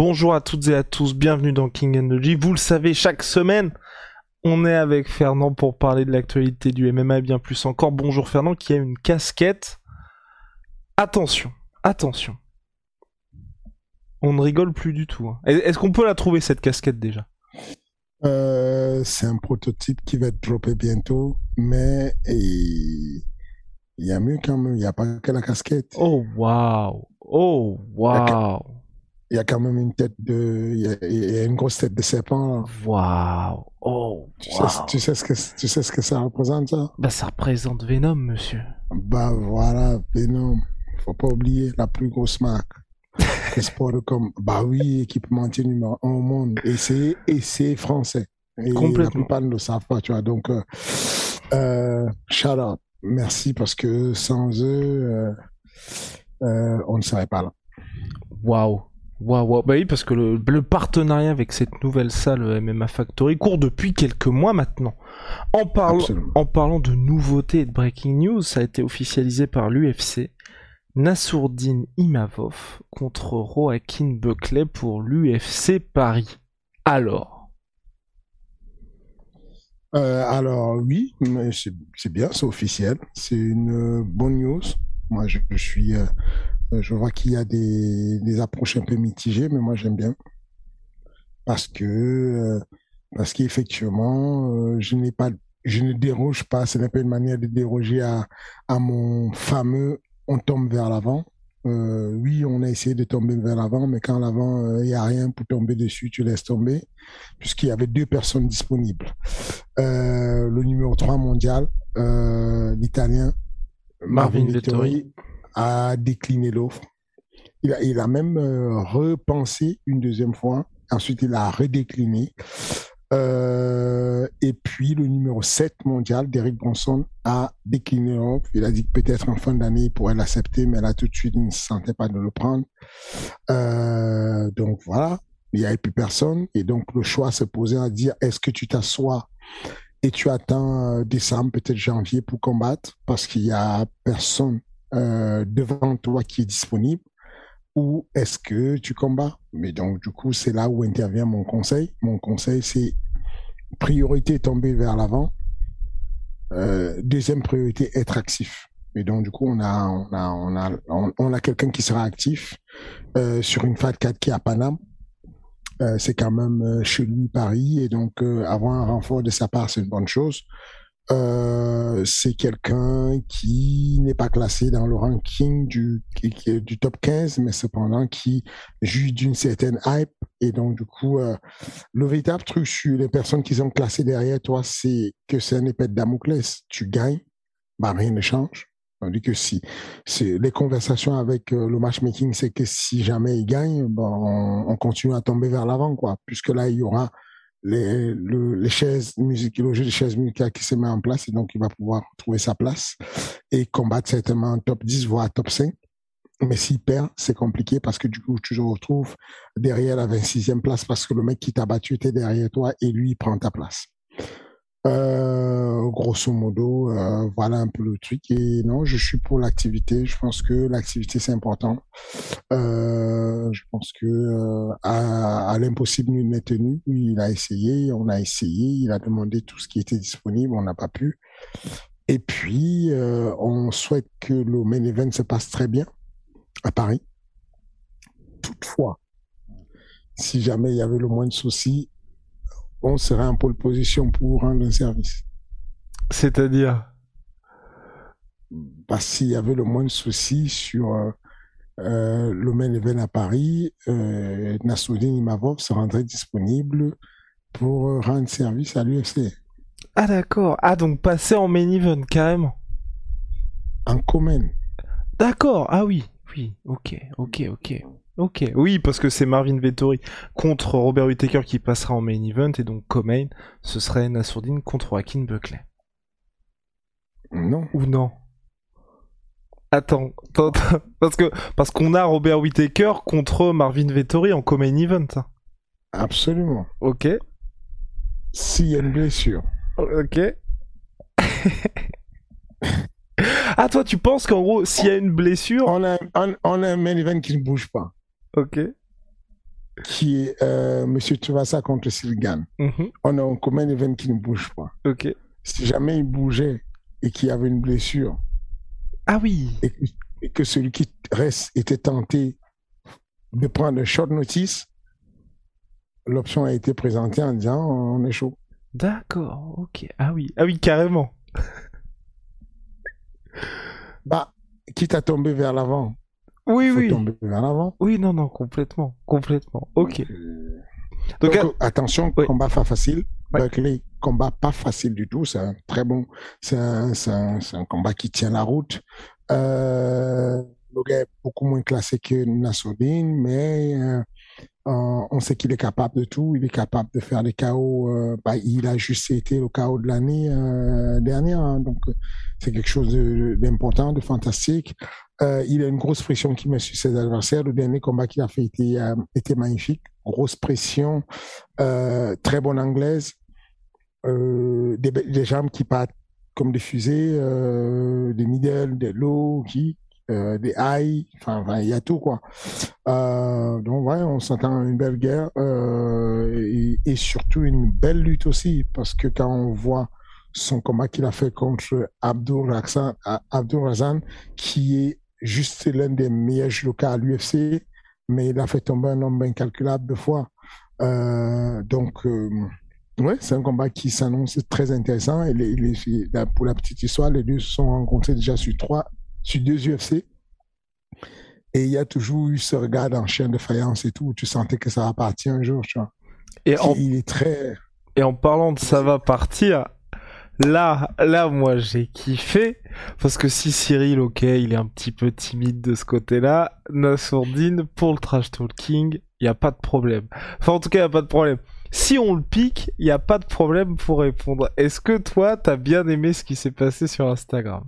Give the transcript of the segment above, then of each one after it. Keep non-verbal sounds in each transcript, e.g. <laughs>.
Bonjour à toutes et à tous, bienvenue dans King Energy. Vous le savez, chaque semaine, on est avec Fernand pour parler de l'actualité du MMA et bien plus encore. Bonjour Fernand qui a une casquette. Attention, attention. On ne rigole plus du tout. hein. Est- Est-ce qu'on peut la trouver cette casquette déjà? Euh, c'est un prototype qui va être droppé bientôt, mais il y a mieux quand même. Il n'y a pas que la casquette. Oh waouh Oh waouh Il y a quand même une tête de. Il y a, il y a une grosse tête de serpent. Waouh Oh Tu, sais, waouh tu, sais ce que, tu sais ce que ça représente, ça? Bah ça représente Venom, monsieur. Bah voilà, Venom. Faut pas oublier la plus grosse marque. <laughs> Le sport comme. Bah oui, équipementier numéro un au monde. Et c'est, et c'est français. Et Complètement. la plupart ne le savent pas, tu vois. Donc, euh, euh, shout out. Merci parce que sans eux, euh, euh, on ne serait pas là. Waouh. Waouh. Bah oui, parce que le, le partenariat avec cette nouvelle salle euh, MMA Factory court depuis quelques mois maintenant. En, parlant Absolument. en parlant de nouveautés et de breaking news, ça a été officialisé par l'UFC. Nassourdine Imavov contre Joaquin Buckley pour l'UFC Paris. Alors, Euh, alors oui, c'est bien, c'est officiel, c'est une euh, bonne news. Moi, je, je suis, euh, je vois qu'il y a des, des approches un peu mitigées, mais moi j'aime bien parce que euh, parce qu'effectivement, euh, je n'ai pas, je ne déroge pas. Ce n'est pas une manière de déroger à à mon fameux on tombe vers l'avant. Euh, oui, on a essayé de tomber vers l'avant, mais quand l'avant euh, il y a rien pour tomber dessus, tu laisses tomber, puisqu'il y avait deux personnes disponibles. Euh, le numéro 3 mondial, euh, l'Italien Marvin Marvin Vettori. A décliné l'offre. Il a, même euh, repensé une deuxième fois. Ensuite, il a redécliné. Euh, et puis, le numéro 7 mondial, Derek Bronson, a décliné l'offre. Il a dit que peut-être en fin d'année, il pourrait l'accepter, mais là, tout de suite, il ne se sentait pas de le prendre. Euh, donc, voilà. Il n'y avait plus personne. Et donc, le choix se posait à dire, est-ce que tu t'assois et tu attends décembre, peut-être janvier pour combattre? Parce qu'il y a personne euh, devant toi qui est disponible ou est-ce que tu combats? Mais donc, du coup, c'est là où intervient mon conseil. Mon conseil, c'est priorité tomber vers l'avant. Euh, deuxième priorité, être actif. Et donc, du coup, on a, on a, on a, on, a quelqu'un qui sera actif euh, sur une FAT 4 qui est à Paname. C'est quand même chez lui Paris et donc avoir un renfort de sa part c'est une bonne chose. Euh, c'est quelqu'un qui n'est pas classé dans le ranking du, du top 15, mais cependant qui jouit d'une certaine hype. Et donc, du coup, euh, le véritable truc sur les personnes qui sont classées derrière toi, c'est que c'est un épée de Damoclès. Tu gagnes, bah, rien ne change. Tandis que si les conversations avec euh, le matchmaking, c'est que si jamais il gagne, ben, on, on continue à tomber vers l'avant, quoi. Puisque là, il y aura les, le, les chaises musicales, le jeu chaises musicales qui se met en place et donc il va pouvoir trouver sa place et combattre certainement en top 10, voire top 5. Mais s'il perd, c'est compliqué parce que du coup, tu te retrouves derrière la 26e place parce que le mec qui t'a battu était derrière toi et lui, prend ta place. Euh, grosso modo, euh, voilà un peu le truc. Et non, je suis pour l'activité. Je pense que l'activité, c'est important. Euh, je pense que à, à l'impossible, nul n'est tenu. Il a essayé, on a essayé, il a demandé tout ce qui était disponible, on n'a pas pu. Et puis, on souhaite que le main event se passe très bien à Paris. Toutefois, si jamais il y avait le moins de soucis, on serait en pole position pour rendre un service. C'est-à-dire? Bah, s'il y avait le moins de soucis sur euh, euh, le main event à Paris, euh, Nassoudine Imavov se rendrait disponible pour euh, rendre service à l'UFC. Ah d'accord. Ah donc passer en main event carrément. En commun. D'accord. Ah oui. Oui. Ok. Ok. Ok. Ok. Oui parce que c'est Marvin Vettori contre Robert Whittaker qui passera en main event et donc co-main ce serait Nassourdine contre Joaquin Buckley. Non. Ou non? Attends, attends, attends, parce que parce qu'on a Robert Whittaker contre Marvin Vettori en co-main event. Absolument. Ok. S'il y a une blessure. Ok. <laughs> ah toi tu penses qu'en gros s'il y a une blessure, On a, on, on a un main event qui ne bouge pas, ok. qui est euh, Monsieur Tsubasa contre Silgan. Mhm. On a un commun event qui ne bouge pas. Ok. Si jamais il bougeait et qu'il y avait une blessure, Ah oui. et que, et que celui qui reste était tenté de prendre un short notice, l'option a été présentée en disant on est chaud. D'accord. Ok. Ah oui. Ah oui carrément. Bah, quitte à tomber vers l'avant, Oui faut oui. tomber vers l'avant. Oui non non complètement complètement. Ok. Euh, Donc, Donc, euh, attention, oui. combat pas facile. Ouais. Buckley, combat pas facile du tout. C'est un très bon. C'est un, un, combat qui tient la route. Euh, le gars est beaucoup moins classé que Nassoudine, mais euh, euh, on sait qu'il est capable de tout. Il est capable de faire des KO. euh, bah, il a juste été le KO de l'année dernière. hein. donc, c'est quelque chose de- d'important, de fantastique. Euh, il a une grosse pression qui met sur ses adversaires. Le dernier combat qu'il a fait était, euh, magnifique. Grosse pression, euh, très bonne anglaise, des, be- des jambes qui partent comme des fusées, des middle, des low, des high, enfin, il y a tout quoi. Donc ouais, on s'entend à une belle guerre et, et surtout une belle lutte aussi parce que quand on voit son combat qu'il a fait contre Abdul Razan qui est juste l'un des meilleurs judokas à l'UFC, mais il a fait tomber un nombre incalculable de fois. Euh, donc, euh, ouais, c'est un combat qui s'annonce très intéressant. Et les- les- la- pour la petite histoire, les deux se sont rencontrés déjà sur trois, sur deux UFC. Et il y a toujours eu ce regard en chien de faïence et tout, où tu sentais que ça va partir un jour, tu vois. et en Il est très, Et en parlant de ça va partir, là, là, moi, j'ai kiffé. Parce que si Cyril, ok, il est un petit peu timide de ce côté-là, Nassourdine, pour le trash talking, il n'y a pas de problème. Enfin, en tout cas, il n'y a pas de problème. Si on le pique, il n'y a pas de problème pour répondre. Est-ce que toi, t'as bien aimé ce qui s'est passé sur Instagram?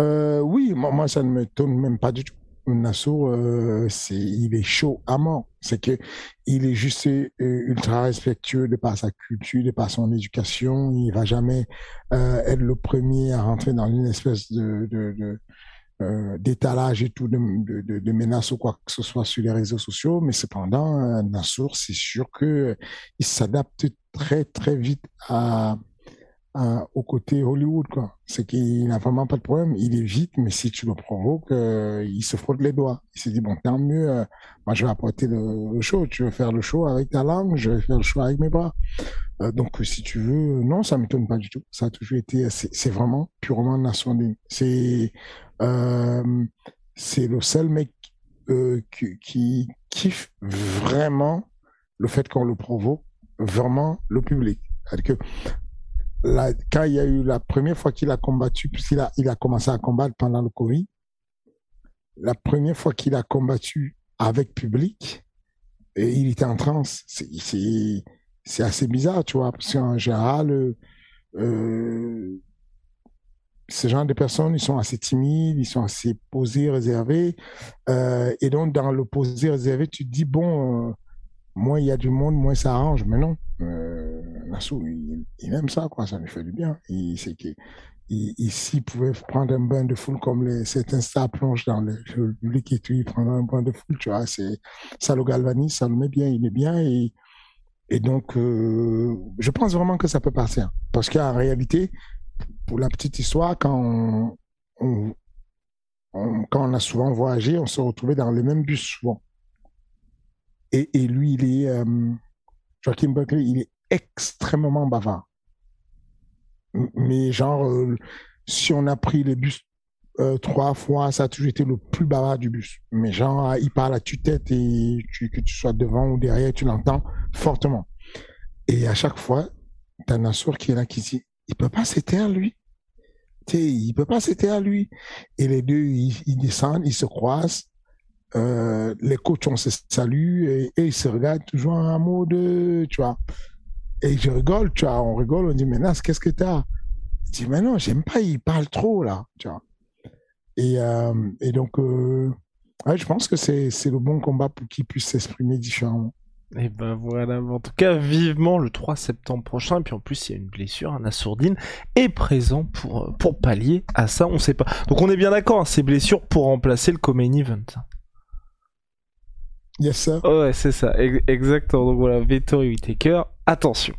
Euh, oui, moi, ça ne me même pas du tout. Nassour, euh, il est chaud à mort. C'est que il est juste euh, ultra respectueux de par sa culture, de par son éducation. Il va jamais euh, être le premier à rentrer dans une espèce de, d'étalage et tout de, de, de, menaces ou quoi que ce soit sur les réseaux sociaux. Mais cependant, Nassour, c'est sûr que il s'adapte très très vite à à- au côté Hollywood, quoi. C'est qu'il n'a vraiment pas de problème. Il est vite, mais si tu le provoques, euh, il se frotte les doigts. Il se dit, bon, tant mieux, euh, moi, je vais apporter le, le show. Tu veux faire le show avec ta langue, je vais faire le show avec mes bras. Euh, donc, si tu veux, non, ça m'étonne pas du tout. Ça a toujours été, c'est c'est vraiment purement national. C'est, euh, c'est le seul mec euh, qui, kiffe vraiment le fait qu'on le provoque, vraiment le public. C'est-à-dire que quand il y a eu la première fois qu'il a combattu, puisqu'il a, a commencé à combattre pendant le Covid, la première fois qu'il a combattu avec public, il était en transe. C'est, assez bizarre, tu vois, parce qu'en général, euh, ce genre de personnes, ils sont assez timides, ils sont assez posés, réservés. Euh, et donc, dans le posé, réservé, tu te dis, bon, euh, moins il y a du monde, moins ça arrange. Mais non, euh, Nassou, il, aime ça, quoi, ça lui fait du bien. Il sait qu'il il, pouvait prendre un bain de foule comme les, certains stars dans le, le public et tout, il prendra un bain de foule, tu vois, ça le galvanise, ça le met bien, il est bien et, donc, euh, je pense vraiment que ça peut passer. Parce qu'en réalité, pour la petite histoire, quand on, quand on a souvent voyagé, on se retrouvait dans les mêmes bus souvent. Et, et lui, il est, euh, Joachim Buckley, il est extrêmement bavard. Mais genre, euh, si on a pris les bus euh, trois fois, ça a toujours été le plus bavard du bus. Mais genre, il parle à tue-tête et que tu sois devant ou derrière, tu l'entends fortement. Et à chaque fois, t'as Nassour qui est là qui dit, il peut pas s'éteindre lui. Tu sais, il peut pas s'éteindre lui. Et les deux, ils, descendent, ils se croisent. Euh, les coachs, on se salue et, ils se regardent toujours en mode, tu vois. Et je rigole, tu vois, on rigole, on dit, mais Nas, qu'est-ce que t'as? Je dis, mais non, j'aime pas, il parle trop, là, tu vois. Et, euh, donc, euh, je pense que c'est le bon combat pour qu'il puisse s'exprimer différemment. Et ben voilà, en tout cas, vivement le 3 septembre prochain. Et puis en plus, il y a une blessure, un assourdine est présent pour, pour pallier à ça, on sait pas. Donc on est bien d'accord, hein, ces blessures pour remplacer le co event. Yes, sir. Ouais, c'est ça, exactement. Donc voilà, Vettori Whitaker, attention.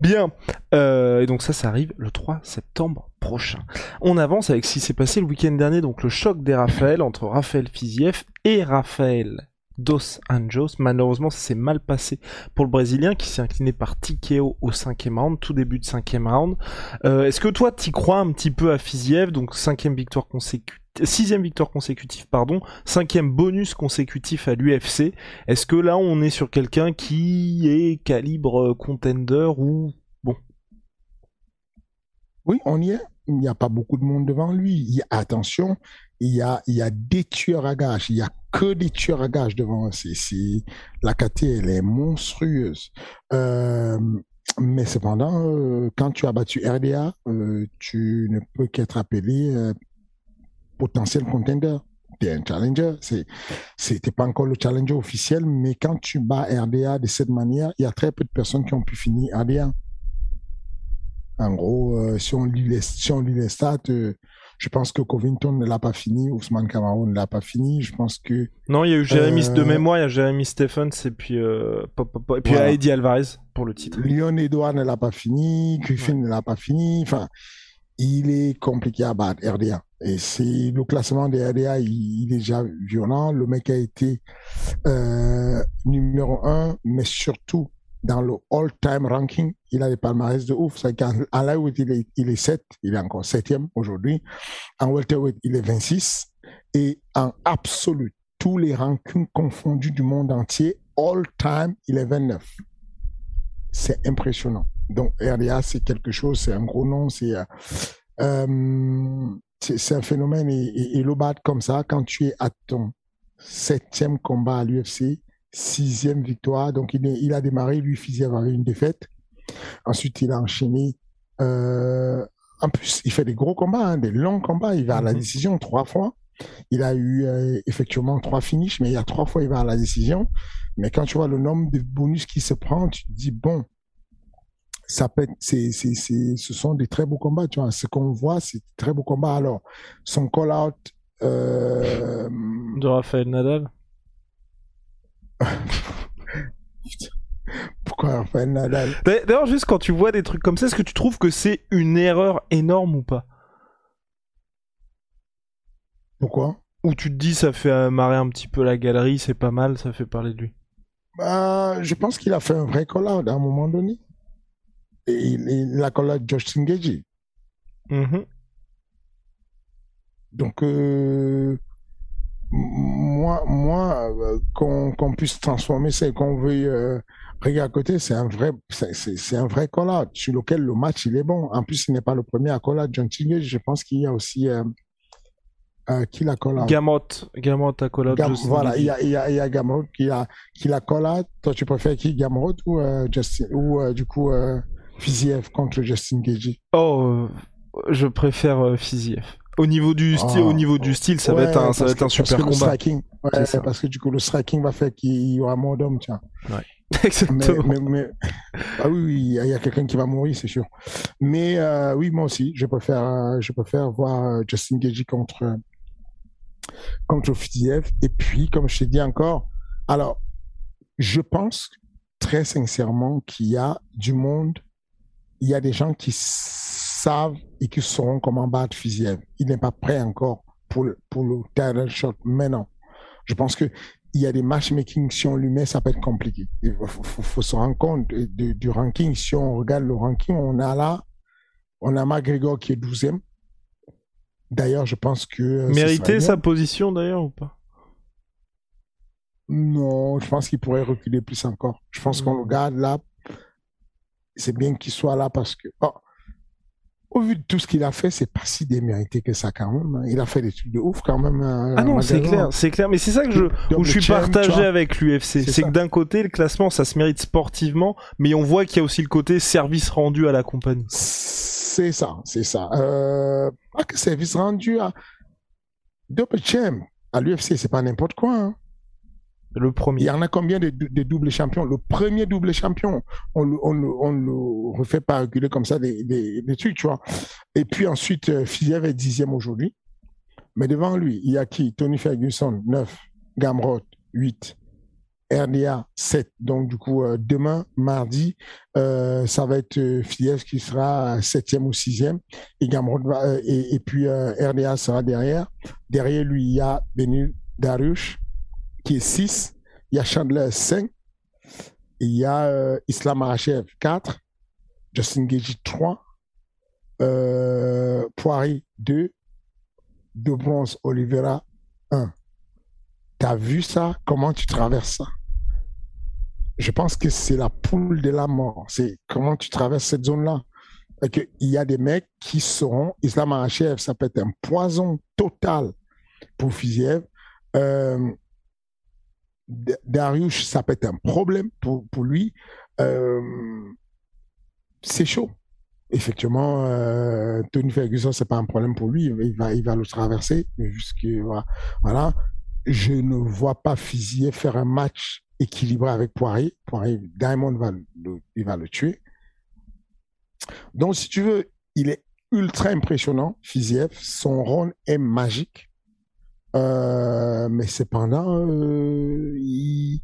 Bien, euh, et donc ça, ça arrive le 3 septembre prochain. On avance avec ce qui s'est passé le week-end dernier, donc le choc des Raphaël entre Raphaël Fiziev et Raphaël Dos Anjos. Malheureusement, ça s'est mal passé pour le Brésilien qui s'est incliné par Tikeo au cinquième round, tout début de cinquième round. Euh, est-ce que toi, t'y crois un petit peu à Fiziev, donc cinquième victoire consécutive sixième victoire consécutive, pardon, cinquième bonus consécutif à l'UFC. Est-ce que là on est sur quelqu'un qui est calibre contender ou bon? Oui, on y est. Il n'y a pas beaucoup de monde devant lui. Il attention, il y a, il y a des tueurs à gages. Il y a que des tueurs à gages devant si La KT, elle est monstrueuse. Euh, mais cependant, euh, quand tu as battu RDA, euh, tu ne peux qu'être appelé potentiel contender. Tu es un challenger. C'est, c'était pas encore le challenger officiel, mais quand tu bats RDA de cette manière, il y a très peu de personnes qui ont pu finir RDA. En gros, si on lit les, si on lit les stats, je pense que Covington ne l'a pas fini, Ousmane Camaro ne l'a pas fini. Je pense que. Non, il y a eu Jérémy de euh, mémoire, il y a Jérémy Stephens et puis, euh, et puis Eddie Alvarez pour le titre. Lyon Edouard ne l'a pas fini, Griffin ne l'a pas fini. Enfin, il est compliqué à battre, RDA. Et c'est le classement des RDA, il, est déjà violent. Le mec a été euh, numéro un, mais surtout dans le all-time ranking, il a des palmarès de ouf. C'est qu'en lightweight, il est, il est 7, il est encore 7e aujourd'hui. En welterweight, il est 26. Et en absolu, tous les rankings confondus du monde entier, all-time, il est 29. C'est impressionnant. Donc, RDA, c'est quelque chose, c'est un gros nom, c'est euh, euh c'est un phénomène. Et, et, le battre comme ça, quand tu es à ton septième combat à l'UFC, sixième victoire. Donc, il, il a démarré, lui, Fiziev avait une défaite. Ensuite, il a enchaîné. Euh, en plus, il fait des gros combats, hein, des longs combats. Il va à la mhm. décision trois fois. Il a eu euh, effectivement trois finishes, mais il y a trois fois, il va à la décision. Mais quand tu vois le nombre de bonus qu'il se prend, tu te dis, bon, ça peut être, c'est, c'est, c'est, ce sont des très beaux combats. Tu vois, ce qu'on voit, c'est très beaux combats. Alors, son call-out. Euh... De Raphaël Nadal <laughs> Pourquoi Raphaël Nadal? D'ailleurs, juste quand tu vois des trucs comme ça, est-ce que tu trouves que c'est une erreur énorme ou pas? Pourquoi? Ou tu te dis ça fait marrer un petit peu la galerie, c'est pas mal, ça fait parler de lui? Bah, Je pense qu'il a fait un vrai call-out à un moment donné. Et il, a call-out Josh Singeji. Mm-hmm. Donc, euh, moi, moi qu'on puisse transformer ça et qu'on veuille euh, regarder à côté, c'est un vrai, c'est un vrai collage sur lequel le match il est bon. En plus, il n'est pas le premier à collage. John Tingage, je pense qu'il y a aussi euh, euh, qui l'a collage. Gamot, Gamot a collage. voilà, il y a, il y a, il y a Gamot qui qui l'a collage. Toi, tu préfères qui, Gamot ou Justin, ou du coup Fiziev contre Justin Gage Oh, je préfère Fiziev. Au niveau du style, au niveau du style, ça va être un, ça va être un super combat. Striking, ouais, parce que du coup, le striking va faire qu'il y aura moins d'hommes, tiens. Ouais. <laughs> Exactement. Mais, mais, ah oui, il y a quelqu'un qui va mourir, c'est sûr. Mais euh, oui, moi aussi, je préfère, euh, je préfère voir euh, Justin Gagey contre contre Fiziev. Et puis, comme je t'ai dit encore, alors, je pense très sincèrement qu'il y a du monde, il y a des gens qui savent et qui sauront comment battre Fiziev. Il n'est pas prêt encore pour le, pour le title shot maintenant. Je pense que il y a des matchmaking, si on lui met, ça peut être compliqué. Il faut, se rendre compte du ranking. Si on regarde le ranking, on a là, on a McGregor qui est 12e, D'ailleurs, je pense que. euh, Mériter sa position d'ailleurs ou pas? Non, je pense qu'il pourrait reculer plus encore. Je pense qu'on Mm. le garde là. C'est bien qu'il soit là parce que. oh, au vu de tout ce qu'il a fait, c'est pas si démérité que ça quand même. hein. Il a fait des trucs de ouf quand même. hein, Ah non, c'est clair, c'est clair. Mais c'est ça que je, où je suis partagé avec l'UFC. C'est que d'un côté, le classement, ça se mérite sportivement, mais on voit qu'il y a aussi le côté service rendu à la compagnie. C'est ça, c'est ça. Euh, ah, que service rendu à double champ à l'UFC, c'est pas n'importe quoi. hein. Le Il premier. y en a combien de, de, doubles champions? Le premier double champion, on le, on refait pas reculer comme ça des, trucs, tu vois. Et puis ensuite, euh, Fiziev est dixième aujourd'hui. Mais devant lui, il y a qui? Tony Ferguson, 9. Gamrot, 8. RDA, 7. Donc, du coup, euh, demain, mardi, euh, ça va être euh, qui sera septième ou sixième. Et, Gamrot va, et, et puis RDA sera derrière. Derrière lui, il y a Benil Dariush, qui est 6. Il y a Chandler 5. Et il y a euh, Islam Makhachev 4. Justin Gagey 3. Euh, Poirier 2. De bronze Oliveira 1. T'as vu ça? Comment tu traverses ça? Je pense que c'est la poule de la mort. C'est comment tu traverses cette zone-là. Il y a des mecs qui seront, Islam Makhachev, ça peut être un poison total pour Fiziev. Euh, D- Dariush, ça peut être un problème pour, lui. Euh, c'est chaud. Effectivement, euh, Tony Ferguson, c'est pas un problème pour lui. Il va, il va le traverser. Je ne vois pas Fiziev faire un match équilibré avec Poirier. Poirier, Diamond va le, il va le tuer. Donc, si tu veux, il est ultra impressionnant, Fiziev. Son rôle est magique. Euh, mais cependant, euh, il...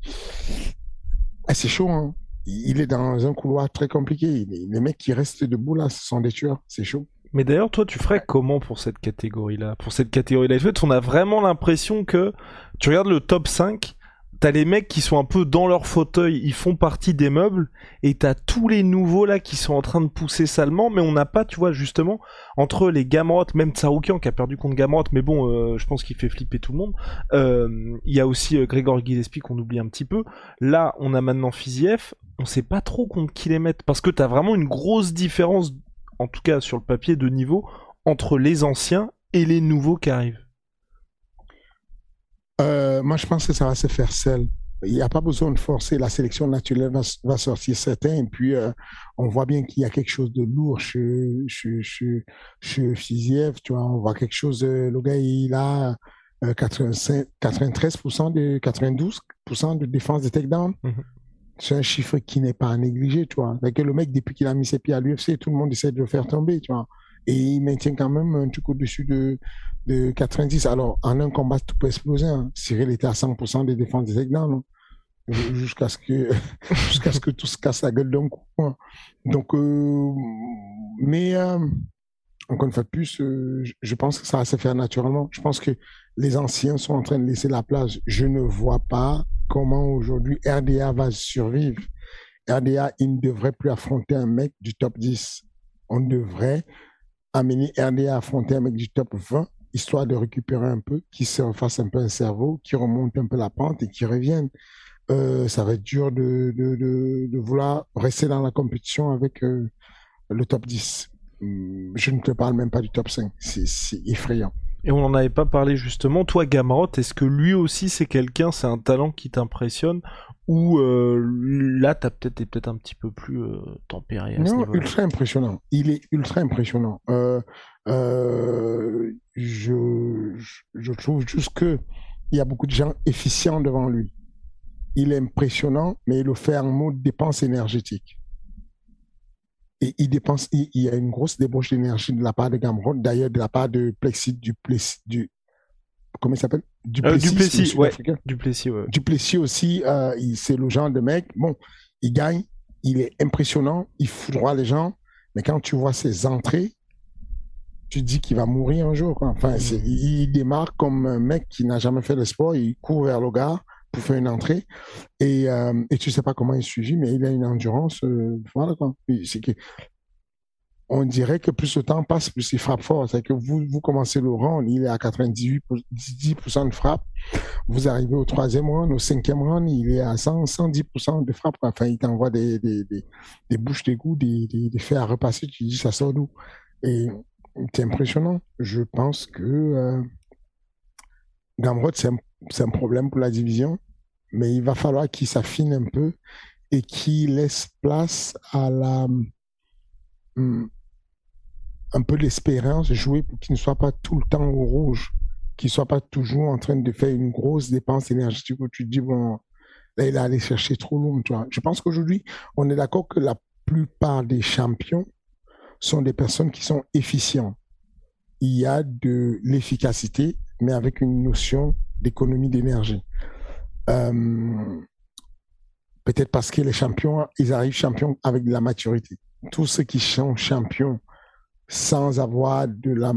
ah, c'est chaud. Hein. Il est dans un couloir très compliqué. Les, mecs qui restent debout là, ce sont des tueurs. C'est chaud. Mais d'ailleurs, toi, tu ferais comment pour cette catégorie-là? Pour cette catégorie lightweight, on a vraiment l'impression que tu regardes le top 5, t'as les mecs qui sont un peu dans leur fauteuil, ils font partie des meubles, et t'as tous les nouveaux là qui sont en train de pousser salement, mais on n'a pas, tu vois, justement, entre les Gamrot, même Tsaroukian qui a perdu contre Gamrot, mais bon, euh, je pense qu'il fait flipper tout le monde. Euh, Il y a aussi euh, Grégor Gillespie qu'on oublie un petit peu. Là, on a maintenant Fiziev, on sait pas trop contre qui les mettre, parce que t'as vraiment une grosse différence, en tout cas sur le papier, de niveau entre les anciens et les nouveaux qui arrivent. Euh, moi, je pense que ça va se faire seul. Il n'y a pas besoin de forcer. La sélection naturelle va, va sortir certains. Et puis, euh, on voit bien qu'il y a quelque chose de lourd chez, chez, chez, chez Fiziev. Tu vois, on voit quelque chose. euh, le gars, il a euh, 85, 93% de 92% de défense de takedown. Mhm. C'est un chiffre qui n'est pas à négliger, tu vois. Que le mec, depuis qu'il a mis ses pieds à l'UFC, tout le monde essaie de le faire tomber, tu vois. Et il maintient quand même un truc au-dessus de, de 90. Alors, en un combat, tout peut exploser. Hein. Cyril était à 100% des défenses des takedowns. hein. Jusqu'à ce que, <laughs> jusqu'à ce que tout se casse la gueule d'un coup. hein. Donc, euh, mais, euh, encore une fois plus, euh, je pense que ça va se faire naturellement. Je pense que les anciens sont en train de laisser la place. Je ne vois pas comment aujourd'hui RDA va survivre. RDA, il ne devrait plus affronter un mec du top 10. On devrait amener RDA à affronter un mec du top 20, histoire de récupérer un peu, qui se refasse un peu un cerveau, qui remonte un peu la pente et qui revienne. Euh, ça va être dur de, de, de, vouloir rester dans la compétition avec euh, le top 10. Hum, Je ne te parle même pas du top 5. C'est c'est effrayant. Et on n'en avait pas parlé justement. Toi, Gamrot, est-ce que lui aussi c'est quelqu'un, c'est un talent qui t'impressionne? Ou euh, là t'as peut-être peut-être un petit peu plus euh, tempéré à Non, ultra impressionnant. Il est ultra impressionnant. Euh, je trouve juste que il y a beaucoup de gens efficients devant lui. Il est impressionnant, mais il le fait en mode dépense énergétique. Et il dépense, il, il y a une grosse débauche d'énergie de la part de Gamrot, d'ailleurs de la part de Plexi, du Plessis, du, comment il s'appelle? Euh, Duplessis, le ouais. Duplessis, ouais. Duplessis aussi, euh, c'est le genre de mec, bon, il gagne, il est impressionnant, il foudroie les gens, mais quand tu vois ses entrées, tu te dis qu'il va mourir un jour. Quoi. Enfin, c'est- il, il démarre comme un mec qui n'a jamais fait de sport, il court vers le gars pour une entrée, et, euh, et tu sais pas comment il suit, mais il a une endurance, euh, voilà quoi. C'est que on dirait que plus le temps passe, plus il frappe fort. C'est que vous, vous commencez le round, il est à 98% de frappe. Vous arrivez au troisième round, au cinquième round, il est à 100, 110% de frappe. Enfin, il t'envoie des, des, des, bouches d'égout, des, des, des à repasser. Tu dis, ça sort d'où? Et c'est impressionnant. Je pense que euh, Gamrot, c'est un problème pour la division, mais il va falloir qu'il s'affine un peu et qu'il laisse place à la hum, un peu l'espérance jouer pour qu'il ne soit pas tout le temps au rouge, qu'il soit pas toujours en train de faire une grosse dépense énergétique où tu te dis, bon, là, il a allé chercher trop loin, tu vois. Je pense qu'aujourd'hui, on est d'accord que la plupart des champions sont des personnes qui sont efficients. Il y a de l'efficacité, mais avec une notion d'économie d'énergie. Euh, Peut-être parce que les champions, ils arrivent champions avec de la maturité. Tous ceux qui sont champions sans avoir de la...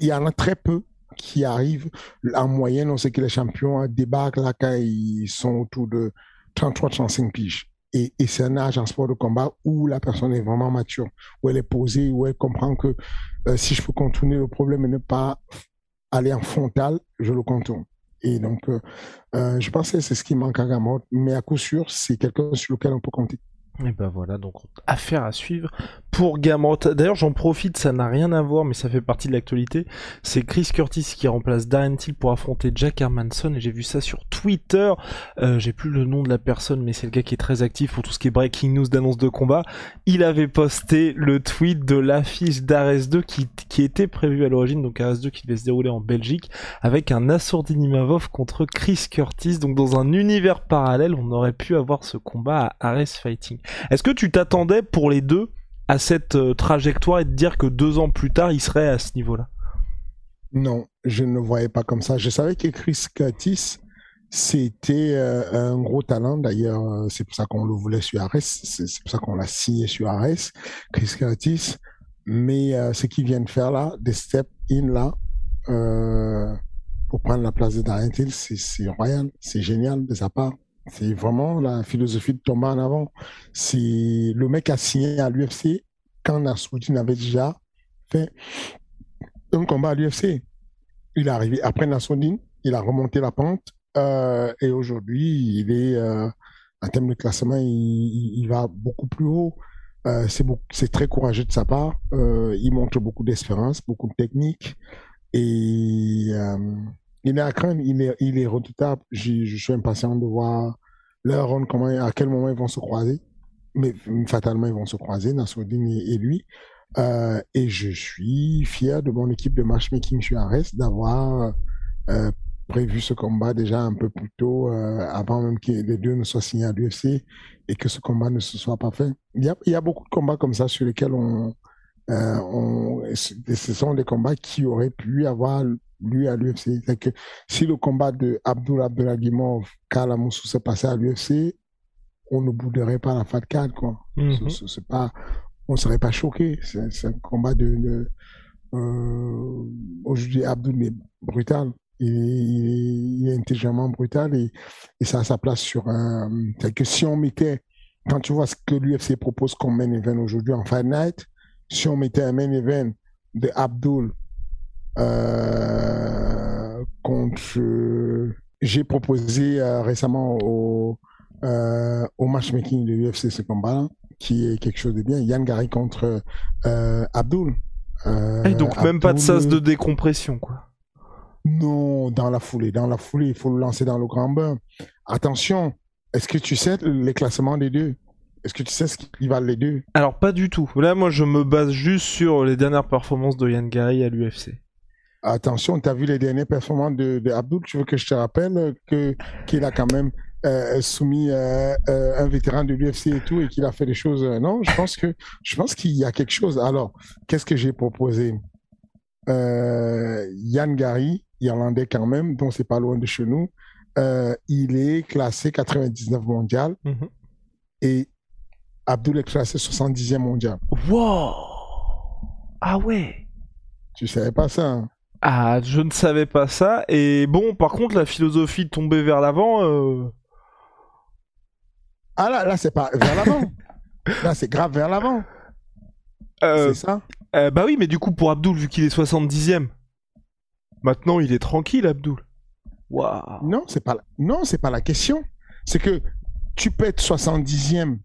Il y en a très peu qui arrivent. En moyenne, on sait que les champions débarquent là quand ils sont autour de 33-35 piges. Et, c'est un âge en sport de combat où la personne est vraiment mature, où elle est posée, où elle comprend que euh, si je peux contourner le problème et ne pas aller en frontal, je le contourne. Et donc, euh, euh, je pense que c'est ce qui manque à Gamot, mais à coup sûr, c'est quelqu'un sur lequel on peut compter. Et ben voilà, donc affaire à suivre pour Gamrot. D'ailleurs, j'en profite, ça n'a rien à voir, mais ça fait partie de l'actualité. C'est Chris Curtis qui remplace Darren Till pour affronter Jack Hermanson, et j'ai vu ça sur Twitter. Euh, j'ai plus le nom de la personne, mais c'est le gars qui est très actif pour tout ce qui est breaking news d'annonce de combat. Il avait posté le tweet de l'affiche d'Ares2 qui, qui était prévu à l'origine, donc Ares2 qui devait se dérouler en Belgique, avec un Assourdinimavov contre Chris Curtis. Donc dans un univers parallèle, on aurait pu avoir ce combat à Ares Fighting. Est-ce que tu t'attendais pour les deux à cette euh, trajectoire et de dire que deux ans plus tard, il serait à ce niveau-là Non, je ne le voyais pas comme ça. Je savais que Chris Curtis, c'était euh, un gros talent. D'ailleurs, euh, c'est pour ça qu'on le voulait sur Ares. C'est pour ça qu'on l'a signé sur Ares, Chris Curtis. Mais ce qu'il vient de faire là, des step in là, pour prendre la place de Darren Till, c'est royal, c'est génial de sa part. C'est vraiment la philosophie de tomber en avant. C'est le mec a signé à l'UFC quand Nasruddin avait déjà fait un combat à l'UFC. Il est arrivé après Nasruddin, il a remonté la pente euh, et aujourd'hui il est euh, en termes de classement, il, il va beaucoup plus haut. Euh, c'est très courageux de sa part. Euh, il montre beaucoup d'espérance, beaucoup de technique et euh, il est à craindre, il est, il est redoutable. Je, suis impatient de voir leur rôle, comment, à quel moment ils vont se croiser. Mais fatalement, ils vont se croiser, Nassoudine et, et lui. Euh, et je suis fier de mon équipe de matchmaking sur Ares d'avoir euh, prévu ce combat déjà un peu plus tôt, euh, avant même que les deux ne soient signés à l'UFC et que ce combat ne se soit pas fait. Il y a, il y a beaucoup de combats comme ça sur lesquels on, on, ce sont des combats qui auraient pu avoir lui à l'UFC. C'est que si le combat de Abdul Abdelagimov, Kalamoussou s'est passé à l'UFC, on ne bouderait pas la Fat Card, quoi. Mhm. C'est- C'est pas, on serait pas choqué. C'est un combat de, de euh, aujourd'hui Abdul est brutal. Il est, il est- il est intelligemment brutal et, et ça a sa place sur un. C'est que si on mettait, quand tu vois ce que l'UFC propose comme main event aujourd'hui en Fight Night, si on mettait un main event de Abdul contre. euh, J'ai proposé euh, récemment au, euh, au matchmaking de l'UFC ce combat qui est quelque chose de bien. Yann Gary contre euh, Abdul. Euh, Et donc même pas de sas de décompression, quoi. Non, dans la foulée. Dans la foulée, il faut le lancer dans le grand bain. Attention, est-ce que tu sais les classements des deux? Est-ce que tu sais ce qui valent les deux? Alors pas du tout. Là, moi, je me base juste sur les dernières performances de Yann Gary à l'UFC. Attention, tu as vu les dernières performances de, de Abdul? Tu veux que je te rappelle que qu'il a quand même euh, soumis euh, euh, un vétéran de l'UFC et tout et qu'il a fait des choses. non, je pense que je pense qu'il y a quelque chose. Alors, qu'est-ce que j'ai proposé? Yann Gary, irlandais quand même, dont c'est pas loin de chez nous. il est classé 99 mondial Mhm. et Abdul est classé 70e mondial. Wow Ah ouais Tu savais pas ça hein? Ah, je ne savais pas ça. Et bon, par contre, la philosophie de tomber vers l'avant, euh... Ah là, là c'est pas vers l'avant. là, c'est grave vers l'avant. Euh, C'est ça euh, bah oui, mais du coup, pour Abdul, vu qu'il est 70ème, maintenant il est tranquille, Abdul. Waouh. Non, c'est pas la... non, c'est pas la question. C'est que tu peux être 70e,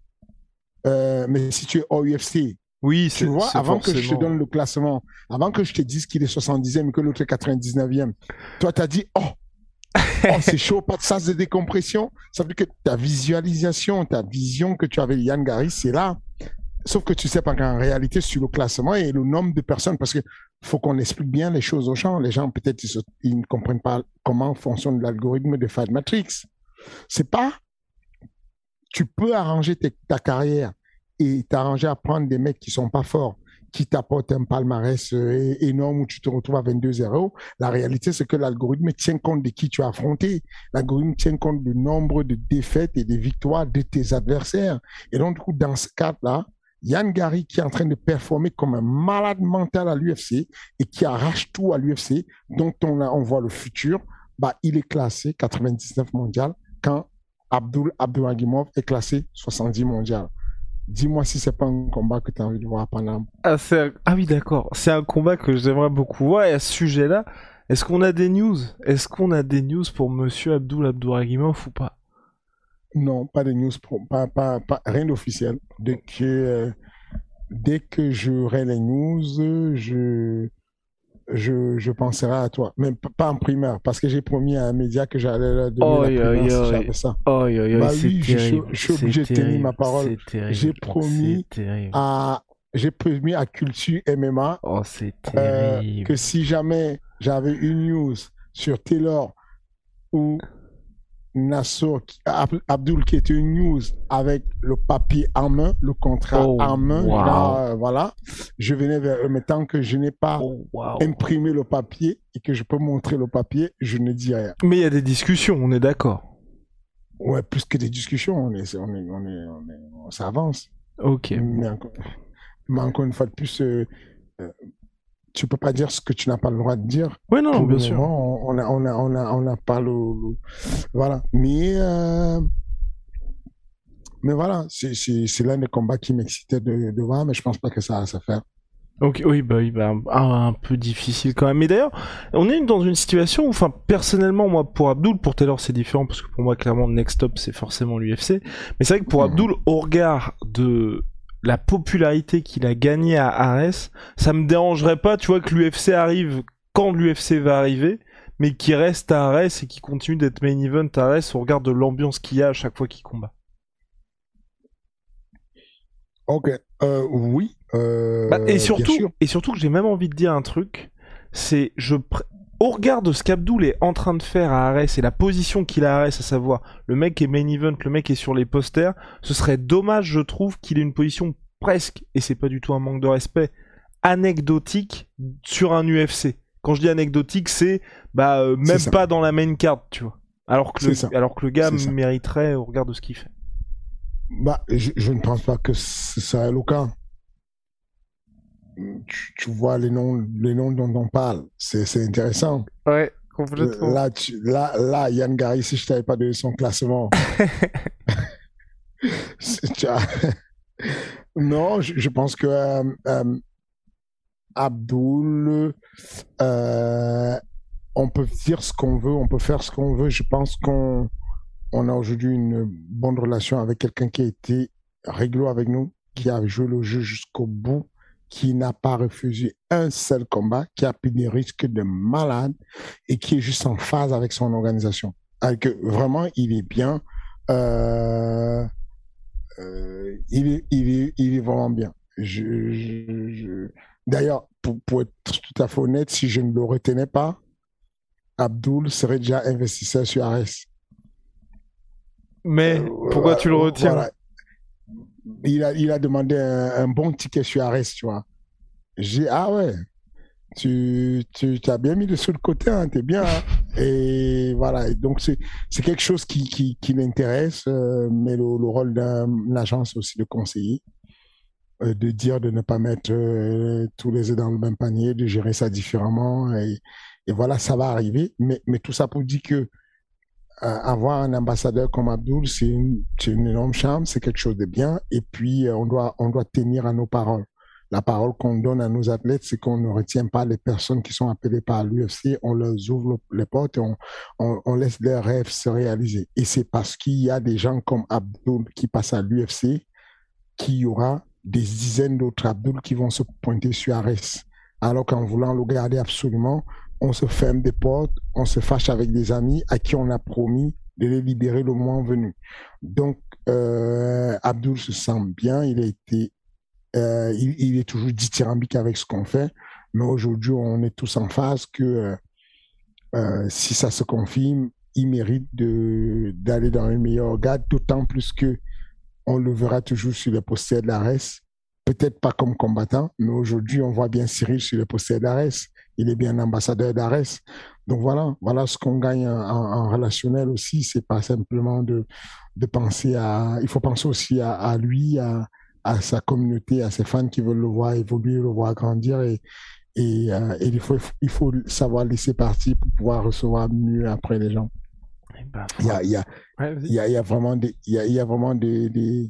euh, mais si tu es au UFC, Oui, tu vois, avant que je te donne le classement, avant que je te dise qu'il est 70e et que l'autre est 99e, toi, tu as dit, oh, oh, <laughs> c'est chaud, pas de sas de décompression. Ça veut dire que ta visualisation, ta vision que tu avais Yann Gary, c'est là. Sauf que tu sais pas qu'en réalité, sur le classement et le nombre de personnes, parce que faut qu'on explique bien les choses aux gens. Les gens, peut-être, ils, ne comprennent pas comment fonctionne l'algorithme de Fight Matrix. C'est pas, tu peux arranger ta carrière et t'arranger à prendre des mecs qui sont pas forts, qui t'apportent un palmarès euh, énorme où tu te retrouves à 22-0. La réalité, c'est que l'algorithme tient compte de qui tu as affronté. L'algorithme tient compte du nombre de défaites et de victoires de tes adversaires. Et donc, du coup, dans ce cadre-là, Yann Gary qui est en train de performer comme un malade mental à l'UFC et qui arrache tout à l'UFC, dont on voit le futur, bah, il est classé 99 mondial quand Abdul Abdouragimov est classé 70 mondial. Dis-moi si c'est pas un combat que tu as envie de voir pendant. Ah, un- ah oui, d'accord. C'est un combat que j'aimerais beaucoup voir. Et à ce sujet-là, est-ce qu'on a des news? Est-ce qu'on a des news pour Monsieur Abdul Abdouragimov ou pas? Non, pas de news, pro- pas, pas, pas, rien d'officiel. Dès que, euh, dès que j'aurai les news, je, je, je penserai à toi. Mais pas en primaire, parce que j'ai promis à un média que j'allais leur donner Oi, la primeur si oi. j'avais ça. Oh, Bah oui, je suis- terrible. je suis c'est obligé de tenir ma parole. J'ai promis. À, j'ai promis à Culture MMA Oh, euh, que si jamais j'avais une news sur Taylor ou Ab- Abdul qui était une news avec le papier en main, le contrat Oh, en main, wow. genre, euh, voilà, je venais vers eux, mais tant que je n'ai pas Oh, imprimé le papier et que je peux montrer le papier, je ne dis rien. Mais il y a des discussions, on est d'accord. Ouais, plus que des discussions, on est, on est, on est, on est- on s'avance. Ok. Mais encore, mais encore une fois de plus, euh, euh, tu peux pas dire ce que tu n'as pas le droit de dire. Ouais, non, Pour bien sûr. moment, on on a, on a, on a, on a pas le, le- voilà. Mais, euh, mais voilà, c'est, l'un des combats qui m'excitait de, de voir, mais je pense pas que ça va se faire. Ok, oui, bah, oui, bah, un, un peu difficile quand même. Mais d'ailleurs, on est dans une situation où, enfin, personnellement, moi, pour Abdul, pour Taylor, c'est différent parce que pour moi, clairement, le next stop, c'est forcément l'UFC. Mais c'est vrai que pour Mhm. Abdul, au regard de la popularité qu'il a gagnée à Ares, ça me dérangerait pas, tu vois, que l'UFC arrive quand l'UFC va arriver, mais qu'il reste à Ares et qu'il continue d'être main event à Ares au regard de l'ambiance qu'il y a à chaque fois qu'il combat. Ok, euh, oui. euh, Bah, et surtout, sûr. et surtout que j'ai même envie de dire un truc, c'est je pr- au regard de ce qu'Abdoul est en train de faire à Ares et la position qu'il a à Ares, à savoir le mec est main event, le mec est sur les posters, ce serait dommage, je trouve, qu'il ait une position presque, et c'est pas du tout un manque de respect, anecdotique sur un UFC. Quand je dis anecdotique, c'est bah euh, même ça. pas dans la main card, tu vois. Alors que le, ça. alors que le gars ça. mériterait au regard de ce qu'il fait. Bah, je, je ne pense pas que ce serait le cas. Tu, tu vois les noms, les noms dont on parle, c'est, intéressant. Ouais, Là, tu- là, là, Yann Gary, si je t'avais pas donné son classement. <laughs> non, je, je pense que euh, euh, Abdul, euh, on peut dire ce qu'on veut, on peut faire ce qu'on veut. Je pense qu'on on a aujourd'hui une bonne relation avec quelqu'un qui a été réglo avec nous, qui a joué le jeu jusqu'au bout, qui n'a pas refusé un seul combat, qui a pris des risques de malade et qui est juste en phase avec son organisation. Avec, vraiment, il est bien. euh, euh, il, est, il, est, il est vraiment bien. Je, je- je- D'ailleurs, pour, pour être tout à fait honnête, si je ne le retenais pas, Abdul serait déjà investisseur sur Ares. Mais Euh, pourquoi tu le retiens? voilà. Il, a, il a demandé un, bon ticket sur Ares, tu vois. J'ai ah ouais, tu, tu as bien mis le sous le côté, hein, t'es bien. hein. Et voilà, donc c'est quelque chose qui, qui, euh, mais le, le rôle d'un agence aussi de conseiller, euh, de dire de ne pas mettre euh, tous les œufs dans le même panier, de gérer ça différemment. Et, et voilà, ça va arriver. Mais, mais tout ça pour dire que avoir un ambassadeur comme Abdul, c'est une, une énorme charme, c'est quelque chose de bien. Et puis, euh, on, doit, on doit tenir à nos paroles. la parole qu'on donne à nos athlètes, c'est qu'on ne retient pas les personnes qui sont appelées par l'UFC, on leur ouvre les portes et on, on, on laisse leurs rêves se réaliser. Et c'est parce qu'il y a des gens comme Abdul qui passent à l'UFC qu'il y aura des dizaines d'autres Abdul qui vont se pointer sur Ares. Alors qu'en voulant le garder absolument, on se ferme des portes, on se fâche avec des amis à qui on a promis de les libérer le moment venu. Donc, euh, Abdul se sent bien, il a été, euh, il, est toujours dithyrambique avec ce qu'on fait, mais aujourd'hui, on est tous en phase que euh, si ça se confirme, il mérite de d'aller dans un meilleur garde, d'autant plus que on le verra toujours sur les posters de l'ARES, peut-être pas comme combattant, mais aujourd'hui, on voit bien Cyril sur les posters d'Ares. Il est bien ambassadeur d'Ares. Donc voilà, voilà ce qu'on gagne en, en, relationnel aussi. C'est pas simplement de, de penser à. Il faut penser aussi à, à lui, à, à, sa communauté, à ses fans qui veulent le voir évoluer, le voir grandir. Et, et, euh, et il, faut, il faut savoir laisser partir pour pouvoir recevoir mieux après les gens. Il y a vraiment des. Il y a, il y a vraiment des, des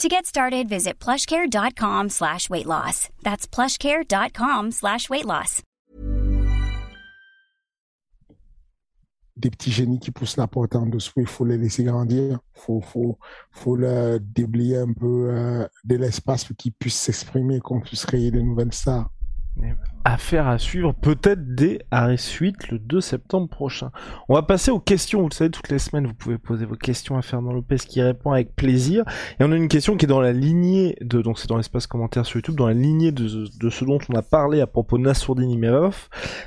To get started, visit plushcare.com slash weight loss. That's plushcare.com slash weight loss. Des petits génies qui poussent la porte en dessous, il faut les laisser grandir. Il faut, faut, faut leur déblayer un peu euh, de l'espace pour qu'ils puissent s'exprimer, qu'on puisse créer de nouvelles stars. Affaire à suivre peut-être dès Arrêt Suite le 2 septembre prochain. On va passer aux questions. Vous le savez, toutes les semaines, vous pouvez poser vos questions à Fernand Lopez qui répond avec plaisir. Et on a une question qui est dans la lignée de, donc c'est dans l'espace commentaire sur YouTube, dans la lignée de, ce dont on a parlé à propos de Nassourdine.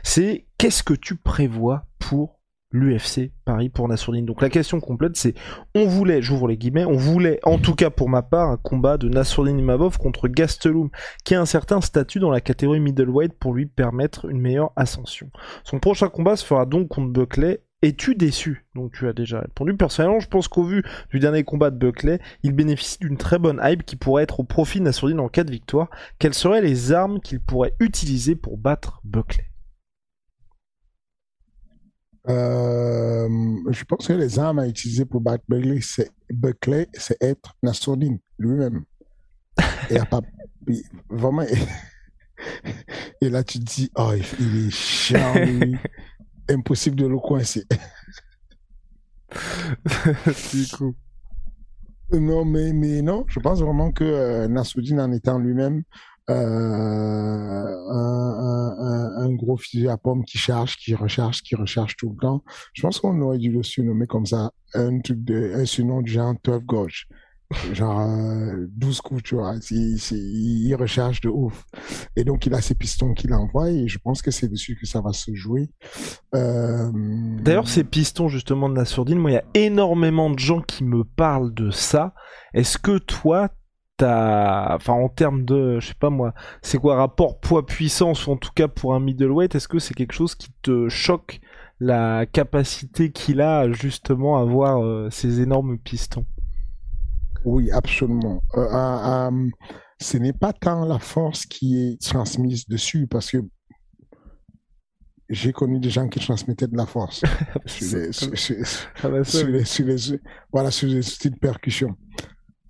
C'est qu'est-ce que tu prévois pour l'UFC Paris pour Nassourdine. Donc la question complète c'est on voulait, j'ouvre les guillemets, on voulait en tout cas pour ma part un combat de Nassourdine Imavov contre Gastelum qui a un certain statut dans la catégorie middleweight pour lui permettre une meilleure ascension. Son prochain combat se fera donc contre Buckley. Es-tu déçu? Donc tu as déjà répondu. Personnellement, je pense qu'au vu du dernier combat de Buckley, il bénéficie d'une très bonne hype qui pourrait être au profit de Nassourdine en cas de victoire. Quelles seraient les armes qu'il pourrait utiliser pour battre Buckley? Euh, je pense que les armes à utiliser pour battre Buckley, c'est, Buckley, c'est être Nassourdine lui-même. Et pas, <laughs> vraiment, et là tu te dis, oh, il est chiant, impossible de le coincer. <laughs> du coup. Non, mais, mais non, je pense vraiment que euh, Nassourdine en étant lui-même, euh, un, gros fusil à pomme qui charge, qui recharge, qui recharge tout le temps. Je pense qu'on aurait dû le surnommer comme ça, un truc de, un surnom du genre 12 gauche. Genre euh, 12 coups, tu vois. Il, recharge de ouf. Et donc, il a ses pistons qu'il envoie et je pense que c'est dessus que ça va se jouer. Euh... D'ailleurs, ces pistons, justement, de la sourdine, moi, il y a énormément de gens qui me parlent de ça. Est-ce que toi, enfin en termes de, je sais pas moi, c'est quoi rapport poids-puissance ou en tout cas pour un middleweight, est-ce que c'est quelque chose qui te choque la capacité qu'il a justement à avoir euh, ces énormes pistons? Oui, absolument. Euh, ce n'est pas tant la force qui est transmise dessus parce que j'ai connu des gens qui transmettaient de la force <laughs> sur les, sur, sur, sur, les, sur les, voilà, sur les styles de percussion.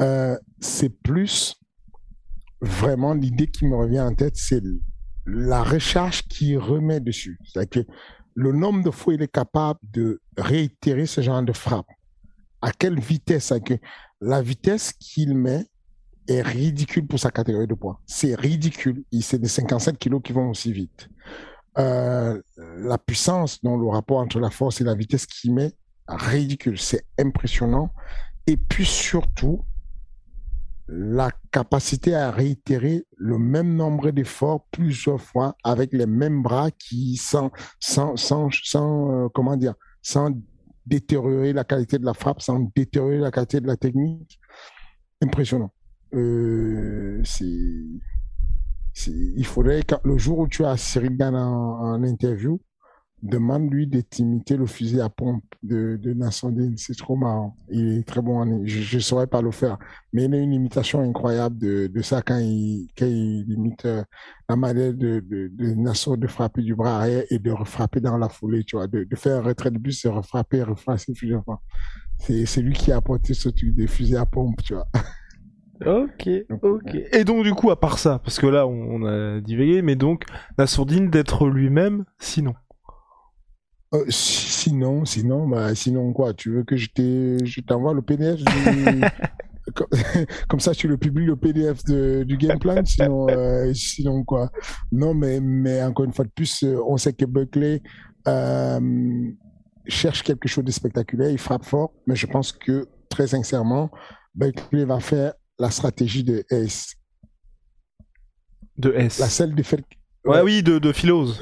Euh, c'est plus vraiment l'idée qui me revient en tête, c'est la recherche qui remet dessus. C'est-à-dire que le nombre de fois il est capable de réitérer ce genre de frappe. À quelle vitesse? Que La vitesse qu'il met est ridicule pour sa catégorie de poids. C'est ridicule. C'est des 57 kilos qui vont aussi vite. Euh, la puissance dans le rapport entre la force et la vitesse qu'il met, ridicule. C'est impressionnant. Et puis surtout, la capacité à réitérer le même nombre d'efforts plusieurs fois avec les mêmes bras qui sans sans sans, sans euh, comment dire sans détériorer la qualité de la frappe sans détériorer la qualité de la technique. Impressionnant. Euh, c'est Il faudrait, le jour où tu as Cyril Gann en, interview, demande-lui de t'imiter le fusil à pompe de, de. C'est trop marrant. Il est très bon. je ne saurais pas le faire. Mais il a une imitation incroyable de, de ça quand il, quand il imite euh, la manière de, de, de Nassau de frapper du bras arrière et de refrapper dans la foulée, tu vois, de, de faire un retrait de bus, de refrapper, refrapper plusieurs fois. C'est lui qui a apporté ce truc de fusil à pompe, tu vois. Ok, ok. Et donc du coup, à part ça, parce que là on, a divagué, mais donc la sourdine d'être lui-même, sinon. Euh, sinon, sinon, bah sinon quoi Tu veux que je t'envoie le PDF <laughs> <laughs> comme, ça tu le publies le PDF du game plan, sinon, euh, sinon quoi Non, mais mais encore une fois de plus, euh, on sait que Buckley cherche quelque chose de spectaculaire, il frappe fort, mais je pense que très sincèrement, Buckley va faire la stratégie de S. De S. La seule défaite. Ouais, oui, de, de Philos.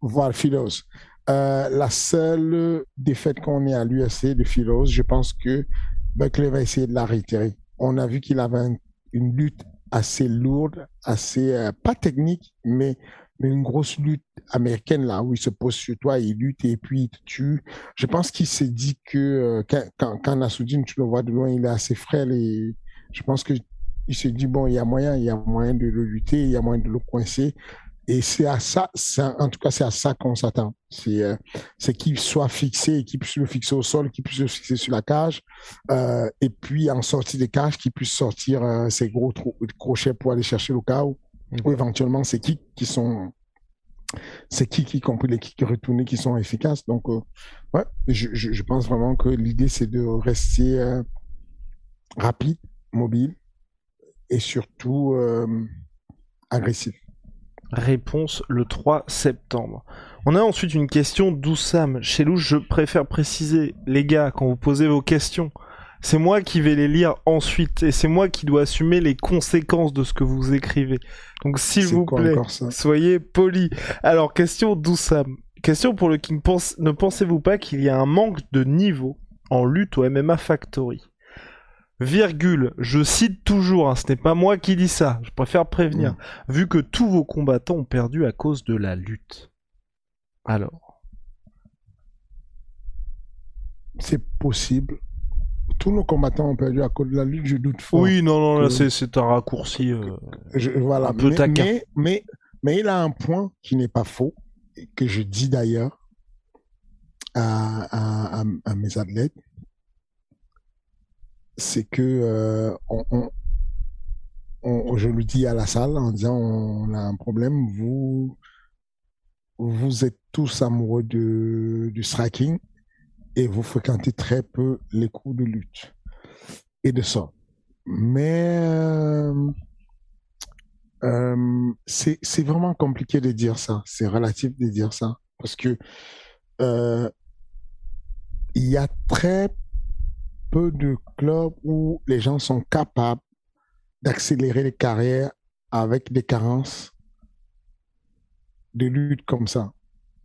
Voilà, Philos. Euh, la seule défaite qu'on ait à l'USC de Philos, je pense que Buckley va essayer de la réitérer. On a vu qu'il avait une lutte assez lourde, assez, euh, pas technique, mais, une grosse lutte américaine là, où il se pose sur toi, il lutte et puis il te tue. Je pense qu'il s'est dit que euh, quand, quand, Nassoudine, tu le vois de loin, il est assez frêle et je pense qu'il se dit, bon, il y a moyen, il y a moyen de le lutter, il y a moyen de le coincer. Et c'est à ça, en tout cas, c'est à ça qu'on s'attend. C'est euh, qu'il soit fixé, qu'il puisse le fixer au sol, qu'il puisse le fixer sur la cage, euh, et puis en sortie des cages, qu'il puisse sortir euh, ses gros crochets pour aller chercher le chaos. Ou éventuellement, c'est qui qui sont, c'est qui qui compris les kicks retournés qui sont efficaces. Donc, euh, ouais, je, je, je, pense vraiment que l'idée c'est de rester euh, rapide, mobile et surtout euh, agressif. Réponse le 3 septembre. On a ensuite une question d'Oussam. Chez nous, je préfère préciser, les gars, quand vous posez vos questions, c'est moi qui vais les lire ensuite et c'est moi qui dois assumer les conséquences de ce que vous écrivez. Donc s'il vous plaît, soyez poli. Alors, question d'Oussam. Question pour le King. ne pensez-vous pas qu'il y a un manque de niveau en lutte au MMA Factory? Virgule, je cite toujours, hein, ce n'est pas moi qui dis ça, je préfère prévenir, mm. vu que tous vos combattants ont perdu à cause de la lutte. Alors. C'est possible. Tous nos combattants ont perdu à cause de la lutte, je doute fort. Oui, non, non, là c'est un raccourci. Euh, voilà, un peu mais, mais, mais, il a un point qui n'est pas faux, que je dis d'ailleurs à, à mes athlètes c'est que euh, on, on, je lui dis à la salle en disant on a un problème, vous vous êtes tous amoureux de, du striking et vous fréquentez très peu les coups de lutte et de ça. Mais euh, euh, c'est vraiment compliqué de dire ça. C'est relatif de dire ça parce que euh, il y a très peu de clubs où les gens sont capables d'accélérer les carrières avec des carences de lutte comme ça.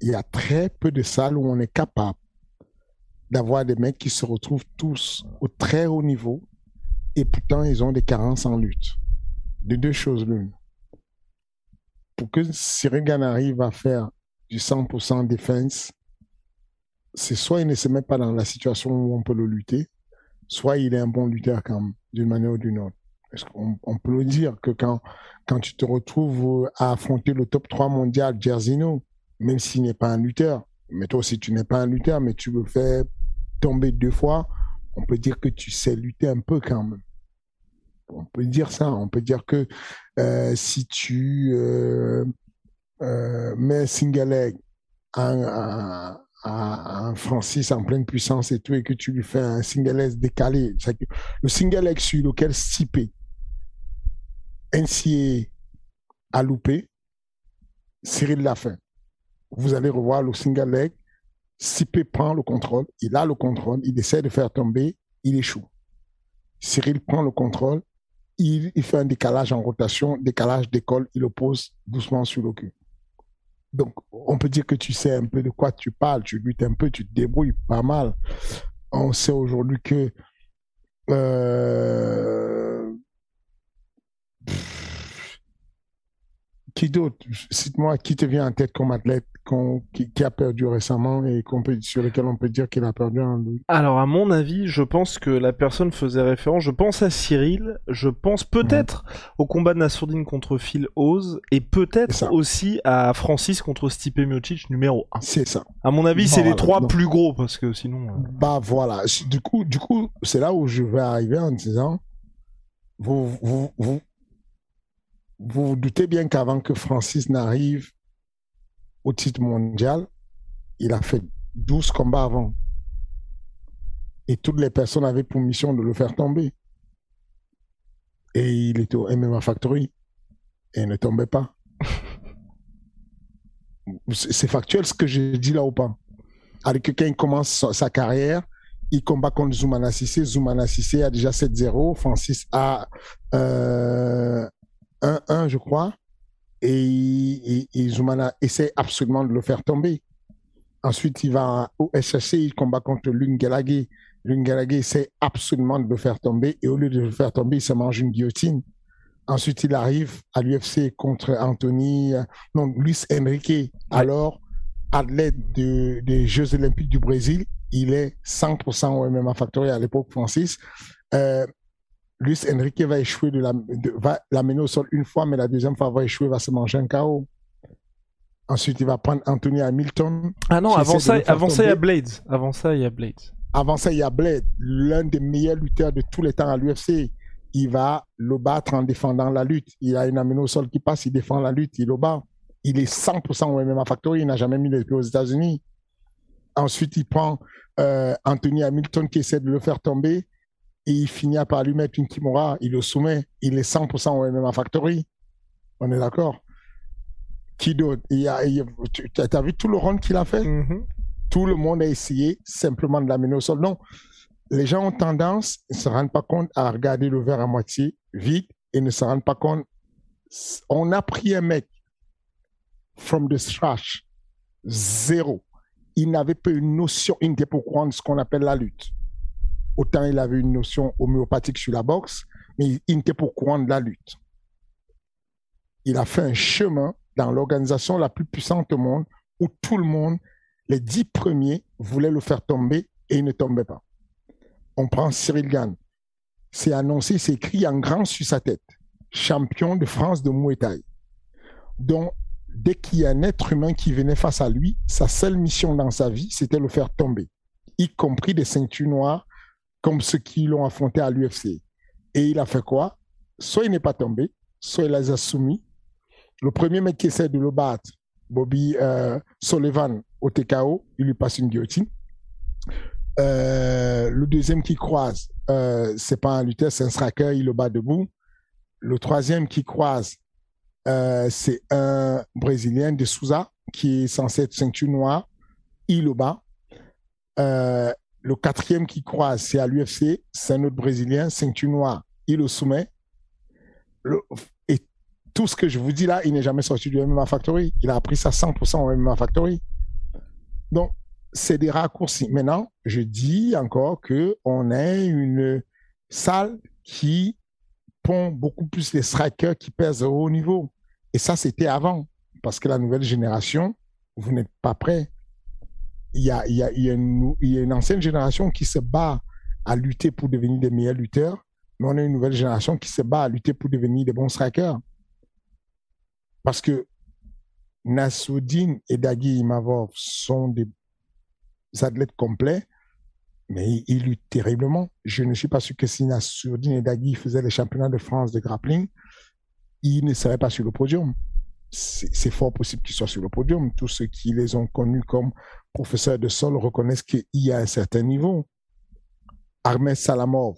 Il y a très peu de salles où on est capable d'avoir des mecs qui se retrouvent tous au très haut niveau et pourtant ils ont des carences en lutte. De deux choses l'une. Pour que Cyril arrive à faire du 100% défense, c'est soit il ne se met pas dans la situation où on peut le lutter, soit il est un bon lutteur quand d'une manière ou d'une autre. Est-ce qu'on on peut le dire que quand, quand tu te retrouves à affronter le top 3 mondial Jerzino, même s'il n'est pas un lutteur, mais toi aussi tu n'es pas un lutteur, mais tu le fais tomber deux fois, on peut dire que tu sais lutter un peu quand même. On peut dire ça, on peut dire que euh, si tu euh, euh, mets single un, à, un Francis en pleine puissance et tout, et que tu lui fais un single S décalé, le single leg sur lequel Stipe NCA a loupé, Cyril l'a fait. Vous allez revoir le single leg, Stipe prend le contrôle, il a le contrôle, il essaie de faire tomber, il échoue. Cyril prend le contrôle, il, il fait un décalage en rotation, décalage d'école, il le pose doucement sur le cul. Donc, on peut dire que tu sais un peu de quoi tu parles, tu luttes un peu, tu te débrouilles pas mal. On sait aujourd'hui que euh, Qui d'autre? Cite-moi qui te vient en tête comme athlète qui, a perdu récemment et peut, sur lequel on peut dire qu'il a perdu un Alors, à mon avis, je pense que la personne faisait référence. Je pense à Cyril. Je pense peut-être au combat de Nassourdine contre Phil Oz et peut-être aussi à Francis contre Stipe Miocic numéro 1. C'est ça. À mon avis, c'est les trois plus gros parce que sinon. Euh, bah voilà. Du coup, du coup, c'est là où je vais arriver en disant, vous, vous, vous, vous vous doutez bien qu'avant que Francis n'arrive au titre mondial, il a fait 12 combats avant. Et toutes les personnes avaient pour mission de le faire tomber. Et il était au MMA Factory. Et il ne tombait pas. C'est factuel ce que j'ai dit là ou pas. Avec quelqu'un il commence sa carrière, il combat contre Zoumana Sissé. Zoumana Sissé a déjà 7-0. Francis a euh, 1-1, je crois. Et, et, Zoumana essaie absolument de le faire tomber. Ensuite, il va au SHC, il combat contre Lungalagé. Lungalagé essaie absolument de le faire tomber. Et au lieu de le faire tomber, il se mange une guillotine. Ensuite, il arrive à l'UFC contre Anthony, euh, non, Luis Enrique. Alors, athlète des Jeux Olympiques du Brésil, il est 100% au MMA Factory à l'époque, Francis. Euh, Luis Enrique va échouer, de la, va l'amener au sol une fois, mais la deuxième fois va échouer, va se manger un KO. Ensuite, il va prendre Anthony Hamilton. Ah non, avant ça, avant ça, il y a Blades. Avant ça, il y a Blades. Avant ça, il y a Blade, l'un des meilleurs lutteurs de tous les temps à l'UFC. Il va le battre en défendant la lutte. Il a une amenée au sol qui passe, il défend la lutte, il le bat. Il est 100% au MMA Factory, il n'a jamais mis les pieds aux États-Unis. Ensuite, il prend euh, Anthony Hamilton qui essaie de le faire tomber il finit par lui mettre une Kimura, il le soumet, il est 100% au MMA Factory. On est d'accord? Qui d'autre? Tu as vu tout le run qu'il a fait? Mm-hmm. Tout le monde a essayé simplement de l'amener au sol. Non, les gens ont tendance, ils ne se rendent pas compte à regarder le verre à moitié vide et ne se rendent pas compte. On a pris un mec from the scratch, zéro. Il n'avait pas une notion, il n'était pas de ce qu'on appelle la lutte. Autant il avait une notion homéopathique sur la boxe, mais il n'était pour courant de la lutte. Il a fait un chemin dans l'organisation la plus puissante au monde où tout le monde, les dix premiers, voulaient le faire tomber et il ne tombait pas. On prend Cyril Gann. C'est annoncé, c'est écrit en grand sur sa tête. Champion de France de Muay Thai. Donc, dès qu'il y a un être humain qui venait face à lui, sa seule mission dans sa vie, c'était le faire tomber, y compris des ceintures noires comme ceux qui l'ont affronté à l'UFC. Et il a fait quoi? Soit il n'est pas tombé, soit il les a soumis. Le premier mec qui essaie de le battre, Bobby euh, Sullivan au TKO, il lui passe une guillotine. Euh, le deuxième qui croise, euh, c'est pas un lutteur, c'est un striker, il le bat debout. Le troisième qui croise, euh, c'est un Brésilien de Souza qui est censé être ceinture noire, il le bat. Le quatrième qui croise, c'est à l'UFC, c'est un autre Brésilien, ceinture noire. Il le soumet. et tout ce que je vous dis là, il n'est jamais sorti du MMA Factory. Il a appris ça 100% au MMA Factory. Donc, c'est des raccourcis. Maintenant, je dis encore que on est une salle qui pond beaucoup plus les strikers qui pèsent au haut niveau. Et ça, c'était avant. Parce que la nouvelle génération, vous n'êtes pas prêts il y a, une ancienne génération qui se bat à lutter pour devenir des meilleurs lutteurs, mais on a une nouvelle génération qui se bat à lutter pour devenir des bons strikers. Parce que Nassoudine et Dagui Imavov sont des athlètes complets, mais ils luttent terriblement. Je ne suis pas sûr que si Nassoudine et Dagui faisaient les championnats de France de grappling, ils ne seraient pas sur le podium c'est fort possible qu'ils soient sur le podium. Tous ceux qui les ont connus comme professeurs de sol reconnaissent qu'il y a un certain niveau. Ahmed Salamov,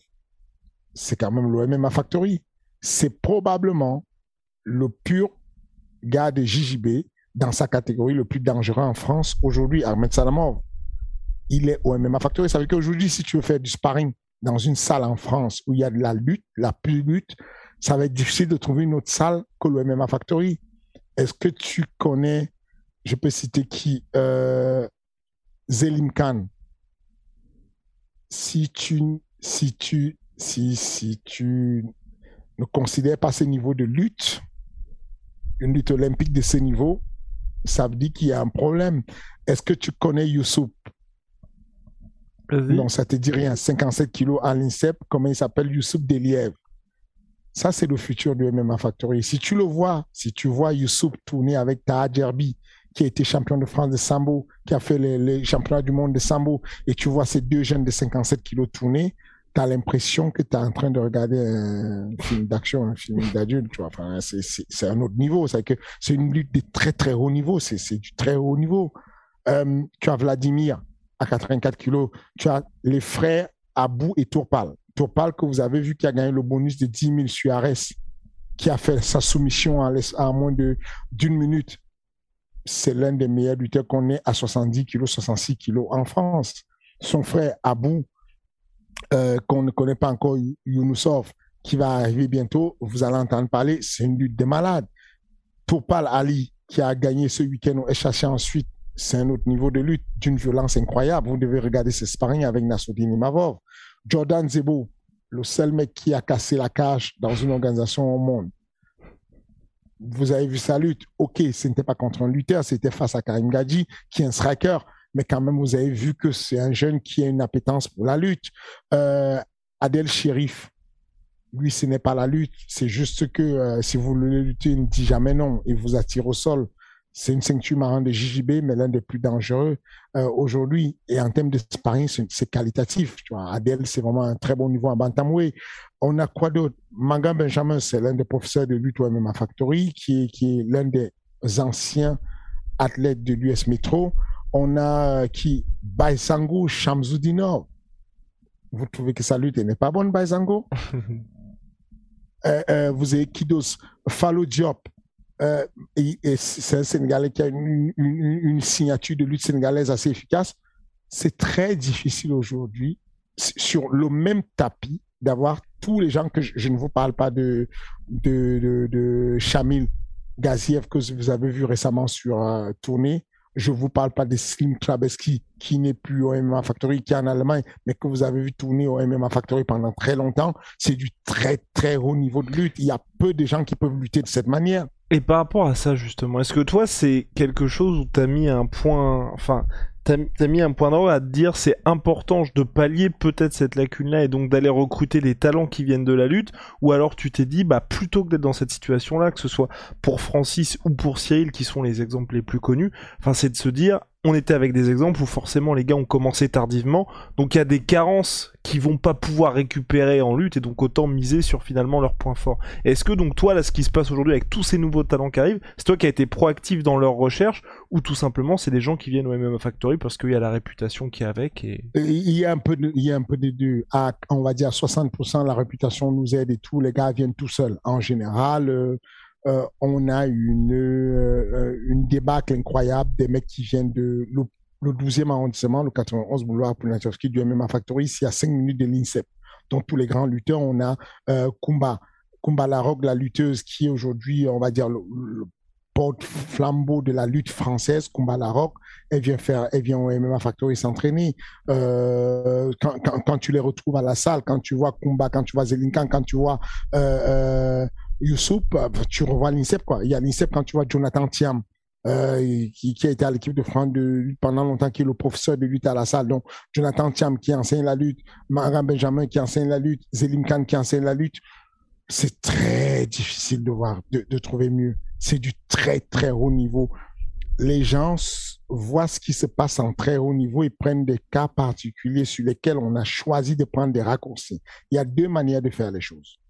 c'est quand même l'OMMA Factory. C'est probablement le pur gars de JJB dans sa catégorie le plus dangereux en France aujourd'hui, Ahmed Salamov. Il est au MMA Factory. Ça veut dire qu'aujourd'hui, si tu veux faire du sparring dans une salle en France où il y a de la lutte, la plus lutte, ça va être difficile de trouver une autre salle que le MMA Factory. Est-ce que tu connais, je peux citer qui, euh, Zelim Khan? Si tu, si tu, si, si tu ne considères pas ce niveau de lutte, une lutte olympique de ce niveau, ça veut dire qu'il y a un problème. Est-ce que tu connais Youssouf Non, ça te dit rien. 57 kilos à l'INSEP, comment il s'appelle? Youssouf Deliev. Ça, c'est le futur du MMA Factory. Si tu le vois, si tu vois Youssouf tourner avec Taha Djerbi, qui a été champion de France de Sambo, qui a fait les, championnats du monde de Sambo, et tu vois ces deux jeunes de 57 kilos tourner, tu as l'impression que tu es en train de regarder un film d'action, un film d'adulte, tu vois. C'est un autre niveau. C'est c'est une lutte de très, très haut niveau. C'est du très haut niveau. Euh, tu as Vladimir à 84 kilos. Tu as les frères Abou et Tourpal. Tourpal que vous avez vu qui a gagné le bonus de 10 000 sur Ares, qui a fait sa soumission à, à moins d'une minute c'est l'un des meilleurs lutteurs qu'on ait à 70 kilos, 66 kilos en France. Son frère Abou, euh, qu'on ne connaît pas encore, Younusov, qui va arriver bientôt, vous allez entendre parler, c'est une lutte de malades. Topal Ali, qui a gagné ce week-end au chassé ensuite, c'est un autre niveau de lutte d'une violence incroyable. Vous devez regarder ses sparring avec Nassoudine Mavov. Jordan Zebo, le seul mec qui a cassé la cage dans une organisation au monde vous avez vu sa lutte. Ok, ce n'était pas contre un lutteur, c'était face à Karim Gadji, qui est un striker. Mais quand même, vous avez vu que c'est un jeune qui a une appétence pour la lutte. Euh, Adel Shérif, lui, ce n'est pas la lutte. C'est juste que euh, si vous voulez lutter, il ne dit jamais non. Il vous attire au sol. C'est une ceinture marron de JJB, mais l'un des plus dangereux euh, aujourd'hui. Et en termes de sparring, c'est qualitatif. Tu vois. Adel, c'est vraiment un très bon niveau en bantamweight. On a quoi d'autre? Manga Benjamin, c'est l'un des professeurs de lutte au MMA Factory, qui est, qui est l'un des anciens athlètes de l'US Metro. On a euh, qui? Baisango Shamzoudinov. Vous trouvez que sa lutte n'est pas bonne, Baisango? <laughs> Euh, Vous avez Kidos Fallo Diop. Euh, c'est un Sénégalais qui a une, signature de lutte sénégalaise assez efficace. C'est très difficile aujourd'hui, sur le même tapis, d'avoir tous les gens que je, ne vous parle pas de, de Chamil Gaziev que vous avez vu récemment sur euh, tournée. Je vous parle pas de Slim Klabeski qui n'est plus au MMA Factory, qui est en Allemagne, mais que vous avez vu tourner au MMA Factory pendant très longtemps. C'est du très très haut niveau de lutte. Il y a peu de gens qui peuvent lutter de cette manière. Et par rapport à ça, justement, est-ce que toi, c'est quelque chose où tu as mis un point. Enfin, t'as as mis un point d'ordre à te dire c'est important de pallier peut-être cette lacune-là et donc d'aller recruter des talents qui viennent de la lutte, ou alors tu t'es dit, bah plutôt que d'être dans cette situation-là, que ce soit pour Francis ou pour Cyril, qui sont les exemples les plus connus, enfin c'est de se dire, on était avec des exemples où forcément les gars ont commencé tardivement, donc il y a des carences qui vont pas pouvoir récupérer en lutte et donc autant miser sur finalement leurs points forts. Est-ce que donc toi là ce qui se passe aujourd'hui avec tous ces nouveaux talents qui arrivent, c'est toi qui as été proactif dans leur recherche ou tout simplement c'est des gens qui viennent au MMA Factory parce qu'il y a la réputation qui est avec et... il y a un peu de, il y a un peu des deux à on va dire 60% la réputation nous aide et tout les gars viennent tout seuls en général euh, euh, on a une, euh, une débâcle incroyable des mecs qui viennent de le, 12e arrondissement, le 91 boulevard Pounatowski du MMA Factory, ici à 5 minutes de l'INSEP. Donc tous les grands lutteurs, on a euh, Kumba, Kumba Larocque, la lutteuse qui est aujourd'hui, on va dire, le, porte-flambeau de la lutte française, Kumba Larocque, elle vient faire, elle vient au MMA Factory s'entraîner. Euh, quand, quand, tu les retrouves à la salle, quand tu vois Kumba, quand tu vois Zelinkan, quand tu vois euh, Youssouf, euh, tu revois l'INSEP, quoi. Il y a l'INSEP quand tu vois Jonathan Thiam, euh, qui, a été à l'équipe de France de lutte pendant longtemps, qui est le professeur de lutte à la salle. Donc, Jonathan Thiam qui enseigne la lutte, Maran Benjamin qui enseigne la lutte, Zélim Khan qui enseigne la lutte. C'est très difficile de voir, de, de trouver mieux. C'est du très, très haut niveau. Les gens voient ce qui se passe en très haut niveau et prennent des cas particuliers sur lesquels on a choisi de prendre des raccourcis. Il y a deux manières de faire les choses.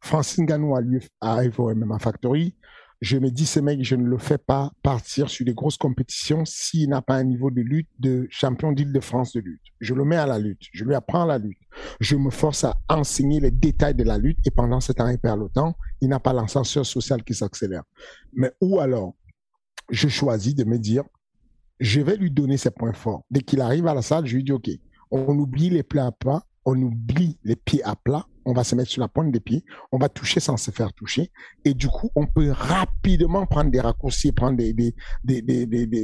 Francine Ganou au MMA Factory. Je me dis, ce mec, je ne le fais pas partir sur des grosses compétitions s'il n'a pas un niveau de lutte de champion d'Île-de-France de lutte. Je le mets à la lutte. Je lui apprends la lutte. Je me force à enseigner les détails de la lutte et pendant ce temps, il perd le temps. Il n'a pas l'ascenseur social qui s'accélère. Mais ou alors, je choisis de me dire, je vais lui donner ses points forts. Dès qu'il arrive à la salle, je lui dis, OK, on oublie les plats à pas, on oublie les pieds à plat, on va se mettre sur la pointe des pieds, on va toucher sans se faire toucher. Et du coup, on peut rapidement prendre des raccourcis, prendre des,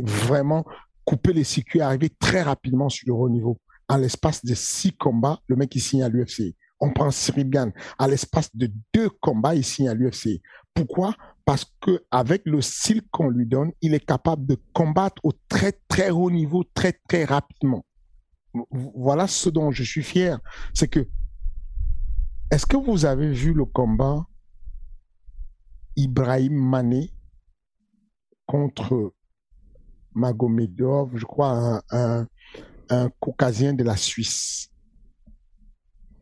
vraiment couper les circuits, arriver très rapidement sur le haut niveau. En l'espace de six combats, le mec, il signe à l'UFC. On prend Cyril Gann. À l'espace de deux combats, il signe à l'UFC. Pourquoi? Parce que avec le style qu'on lui donne, il est capable de combattre au très très haut niveau très très rapidement. Voilà ce dont je suis fier, c'est que est-ce que vous avez vu le combat Ibrahim Mané contre Magomedov, je crois un, un, caucasien de la Suisse?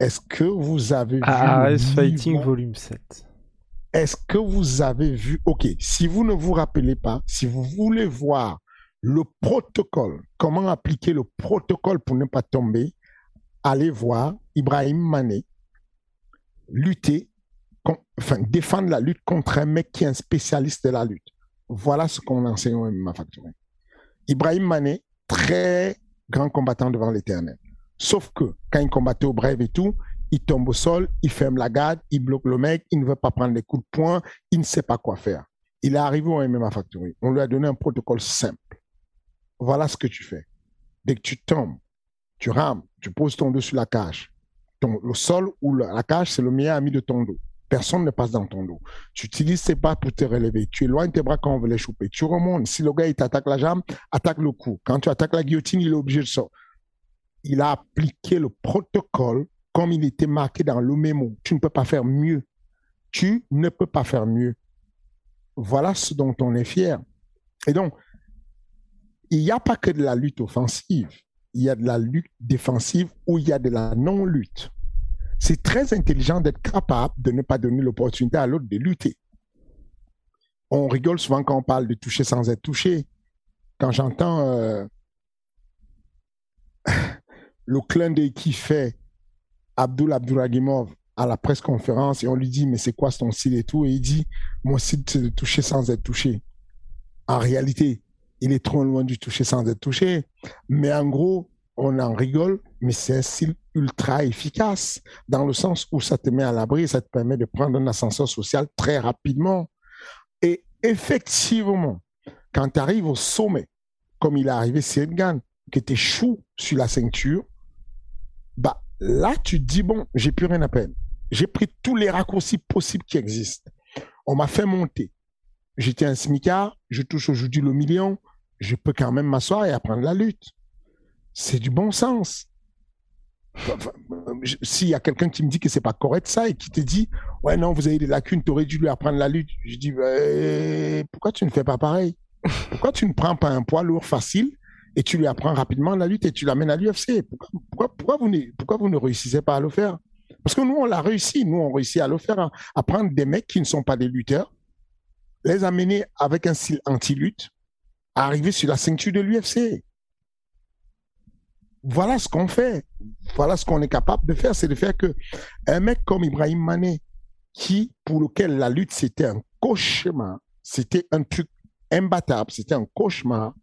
Est-ce que vous avez vu AS Fighting volume 7. Est-ce que vous avez vu? OK, si vous ne vous rappelez pas, si vous voulez voir le protocole, comment appliquer le protocole pour ne pas tomber, allez voir Ibrahim Mané lutter, enfin défendre la lutte contre un mec qui est un spécialiste de la lutte. Voilà ce qu'on enseigne au MMA Factory. Ibrahim Mané, très grand combattant devant l'éternel. Sauf que quand il combattait au brève et tout, il tombe au sol, il ferme la garde, il bloque le mec, il ne veut pas prendre les coups de poing, il ne sait pas quoi faire. Il est arrivé au MMA Factory. On lui a donné un protocole simple. Voilà ce que tu fais. Dès que tu tombes, tu rames, tu poses ton dos sur la cage. Le sol ou la cage, c'est le meilleur ami de ton dos. Personne ne passe dans ton dos. Tu utilises tes pas pour te relever. Tu éloignes tes bras quand on veut les choper. Tu remontes. Si le gars, il t'attaque la jambe, attaque le cou. Quand tu attaques la guillotine, il est obligé de sortir. Il a appliqué le protocole comme il était marqué dans le mémo. Tu ne peux pas faire mieux. Tu ne peux pas faire mieux. Voilà ce dont on est fier. Et donc, il n'y a pas que de la lutte offensive. Il y a de la lutte défensive ou il y a de la non-lutte c'est très intelligent d'être capable de ne pas donner l'opportunité à l'autre de lutter. On rigole souvent quand on parle de toucher sans être touché. Quand j'entends euh, <laughs> le clin d'œil qui fait Abdul Abduragimov à la presse conférence et on lui dit mais c'est quoi ton style et tout et il dit mon style c'est de toucher sans être touché. En réalité, il est trop loin du toucher sans être touché. Mais en gros, on en rigole, mais c'est un style ultra efficace, dans le sens où ça te met à l'abri, ça te permet de prendre un ascenseur social très rapidement. Et effectivement, quand tu arrives au sommet, comme il est arrivé Gan, qui était chou sur la ceinture, bah là, tu te dis, bon, j'ai plus rien à peine. J'ai pris tous les raccourcis possibles qui existent. On m'a fait monter. J'étais un smicard, je touche aujourd'hui le million, je peux quand même m'asseoir et apprendre la lutte. C'est du bon sens. S'il y a quelqu'un qui me dit que c'est pas correct ça et qui te dit ouais non vous avez des lacunes, tu aurais dû lui apprendre la lutte, je dis bah, pourquoi tu ne fais pas pareil? Pourquoi tu ne prends pas un poids lourd facile et tu lui apprends rapidement la lutte et tu l'amènes à l'UFC pourquoi, vous ne, réussissez pas à le faire? Parce que nous on l'a réussi, nous on réussit à le faire, à prendre des mecs qui ne sont pas des lutteurs, les amener avec un style anti-lutte, à arriver sur la ceinture de l'UFC voilà ce qu'on fait. Voilà ce qu'on est capable de faire, c'est de faire que un mec comme Ibrahim Mané, qui, pour lequel la lutte, c'était un cauchemar, c'était un truc imbattable, c'était un cauchemar,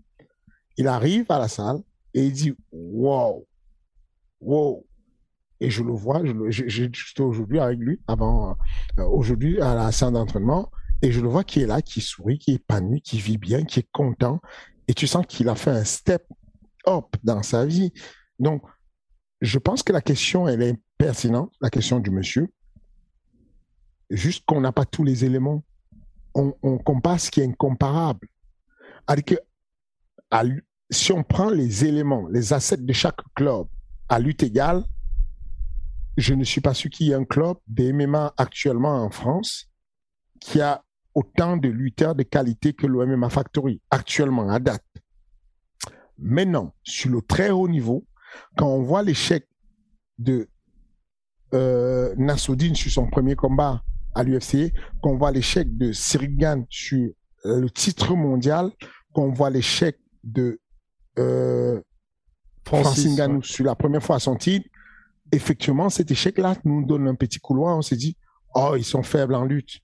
il arrive à la salle et il dit, wow, wow. Et je le vois, juste aujourd'hui avec lui, avant, euh, aujourd'hui, à la salle d'entraînement, et je le vois qui est là, qui sourit, qui est épanoui, qui vit bien, qui est content. Et tu sens qu'il a fait un step up dans sa vie. Donc, je pense que la question, elle est pertinente, la question du monsieur. Juste qu'on n'a pas tous les éléments. On, compare ce qui est incomparable. que, si on prend les éléments, les assets de chaque club à lutte égale, je ne suis pas sûr qu'il y ait un club de MMA actuellement en France qui a autant de lutteurs de qualité que le MMA Factory, actuellement, à date. Maintenant, sur le très haut niveau, quand on voit l'échec de euh, Nassoudine sur son premier combat à l'UFC, quand on voit l'échec de Sirigan sur le titre mondial, quand on voit l'échec de euh, Francis Ngannou sur la première fois à son titre, effectivement, cet échec-là nous donne un petit couloir. On s'est dit, oh, ils sont faibles en lutte.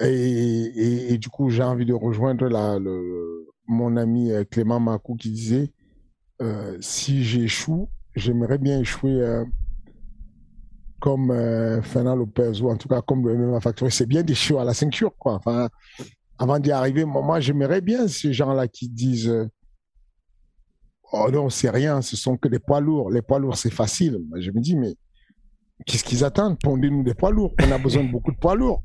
Et, du coup, j'ai envie de rejoindre la, le, mon ami euh, Clément Macou qui disait euh, si j'échoue, j'aimerais bien échouer euh, comme Fernand Lopez ou en tout cas comme le MMA Factory. C'est bien d'échouer à la ceinture, quoi. Enfin, avant d'y arriver, moi, j'aimerais bien ces gens-là qui disent Oh non, c'est rien, ce sont que des poids lourds. Les poids lourds, c'est facile. Je me dis, mais qu'est-ce qu'ils attendent? Pondez-nous des poids lourds. On a besoin de beaucoup de poids lourds.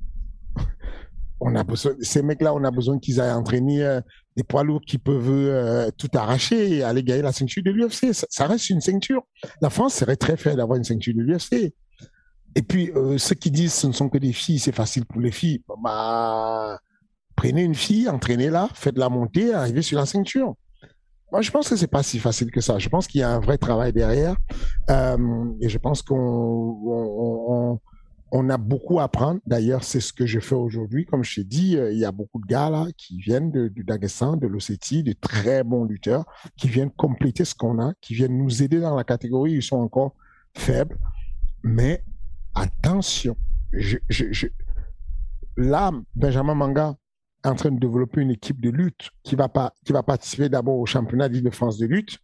On a besoin, ces mecs-là, on a besoin qu'ils aillent entraîner euh, des poids lourds qui peuvent euh, tout arracher et aller gagner la ceinture de l'UFC. Ça, reste une ceinture. La France serait très fière d'avoir une ceinture de l'UFC. Et puis, euh, ceux qui disent ce ne sont que des filles, c'est facile pour les filles. Bah, prenez une fille, entraînez-la, faites-la monter, arrivez sur la ceinture. Moi, je pense que c'est pas si facile que ça. Je pense qu'il y a un vrai travail derrière. et je pense qu'on on a beaucoup à apprendre. D'ailleurs, c'est ce que je fais aujourd'hui. Comme je t'ai dit, euh, il y a beaucoup de gars qui viennent du Dagestan, de l'Ossétie, de très bons lutteurs, qui viennent compléter ce qu'on a, qui viennent nous aider dans la catégorie. Ils sont encore faibles. Mais attention, là, Benjamin Manga est en train de développer une équipe de lutte qui va, pas, participer d'abord au championnat d'Île-de-France de lutte,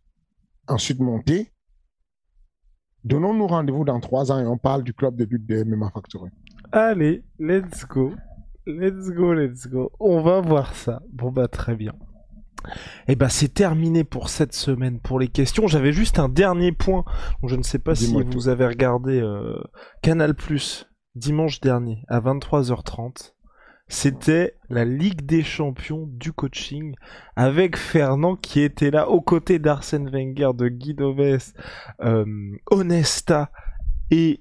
ensuite monter, Donnons-nous rendez-vous dans trois ans et on parle du club de lutte de MMA Factory. Allez, let's go. Let's go, let's go. On va voir ça. Bon bah très bien. Et eh bah c'est terminé pour cette semaine pour les questions. J'avais juste un dernier point. Je ne sais pas si vous avez regardé euh, Canal Plus dimanche dernier à 23h30. C'était la Ligue des champions du coaching avec Fernand qui était là aux côtés d'Arsène Wenger, de Guy Doves, euh, Onesta et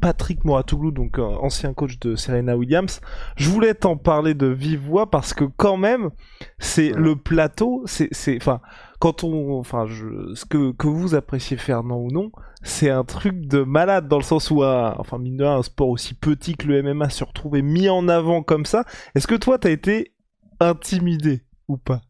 Patrick Moratoglou, donc euh, ancien coach de Serena Williams. Je voulais t'en parler de vive voix parce que quand même, c'est le plateau, c'est, enfin, quand on, enfin, ce que vous appréciez Fernand ou non, c'est un truc de malade dans le sens où, enfin, mine de rien, un sport aussi petit que le MMA se retrouve mis en avant comme ça. Est-ce que toi, t'as été intimidé ou pas?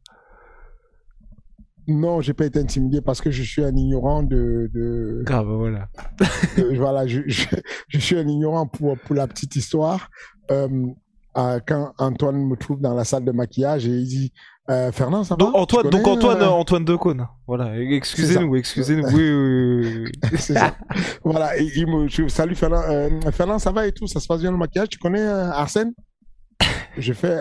Non, j'ai pas été intimidé parce que je suis un ignorant de. de ah bah voilà. <laughs> voilà, je, je, suis un ignorant pour, pour la petite histoire. Euh, quand Antoine me trouve dans la salle de maquillage et il dit euh, Fernand, ça va donc, Antoine, donc Antoine, euh, Antoine Decaune. Voilà, excusez-nous, excusez-nous. <laughs> Oui, oui, oui. <laughs> c'est ça. voilà, il me, je, salut Fernand, euh, Fernand, ça va et tout, ça se passe bien le maquillage. Tu connais euh, Arsène? Je fais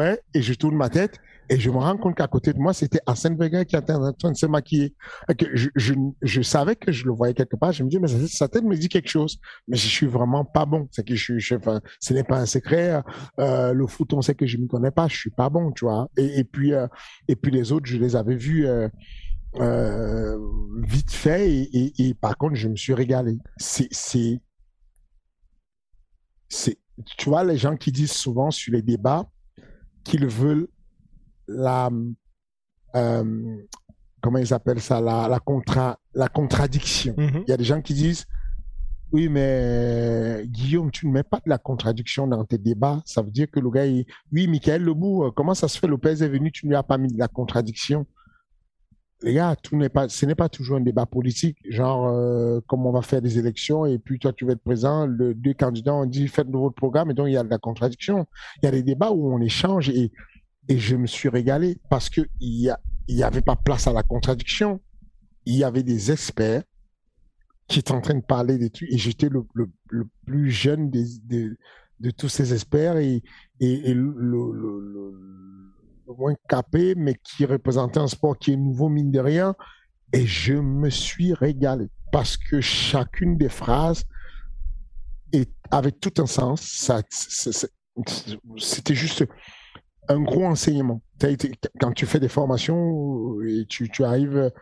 et je tourne ma tête et je me rends compte qu'à côté de moi, c'était Arsène Wenger qui était en train de se maquiller. Que je, je, savais que je le voyais quelque part. Je me dis, mais sa tête me dit quelque chose. Mais je suis vraiment pas bon. C'est que je, je enfin, ce n'est pas un secret. Euh, le foot, on sait que je ne m'y connais pas. Je suis pas bon, tu vois. Et, puis, euh, et puis les autres, je les avais vus. Euh, vite fait et, et, par contre je me suis régalé c'est c'est tu vois les gens qui disent souvent sur les débats qu'ils veulent la euh, comment ils appellent ça la la contra la contradiction. Mm-hmm. Il y a des gens qui disent oui, mais Guillaume, tu ne mets pas de la contradiction dans tes débats. Ça veut dire que le gars, il... oui, Michael Lebou, euh, comment ça se fait? Lopez est venu, tu ne lui as pas mis de la contradiction? Les gars, tout n'est pas, ce n'est pas toujours un débat politique, genre euh, comme on va faire des élections et puis toi tu vas être présent, le deux candidats ont dit faites votre programme et donc il y a de la contradiction. Il y a des débats où on échange et et je me suis régalé parce que il y, avait pas place à la contradiction. Il y avait des experts qui étaient en train de parler des trucs et j'étais le, le, le, plus jeune des, de, de tous ces experts et, et, et le, moins capé, mais qui représentait un sport qui est nouveau, mine de rien. Et je me suis régalé parce que chacune des phrases est, avait tout un sens. C'était juste un gros enseignement. Quand tu fais des formations et tu, tu arrives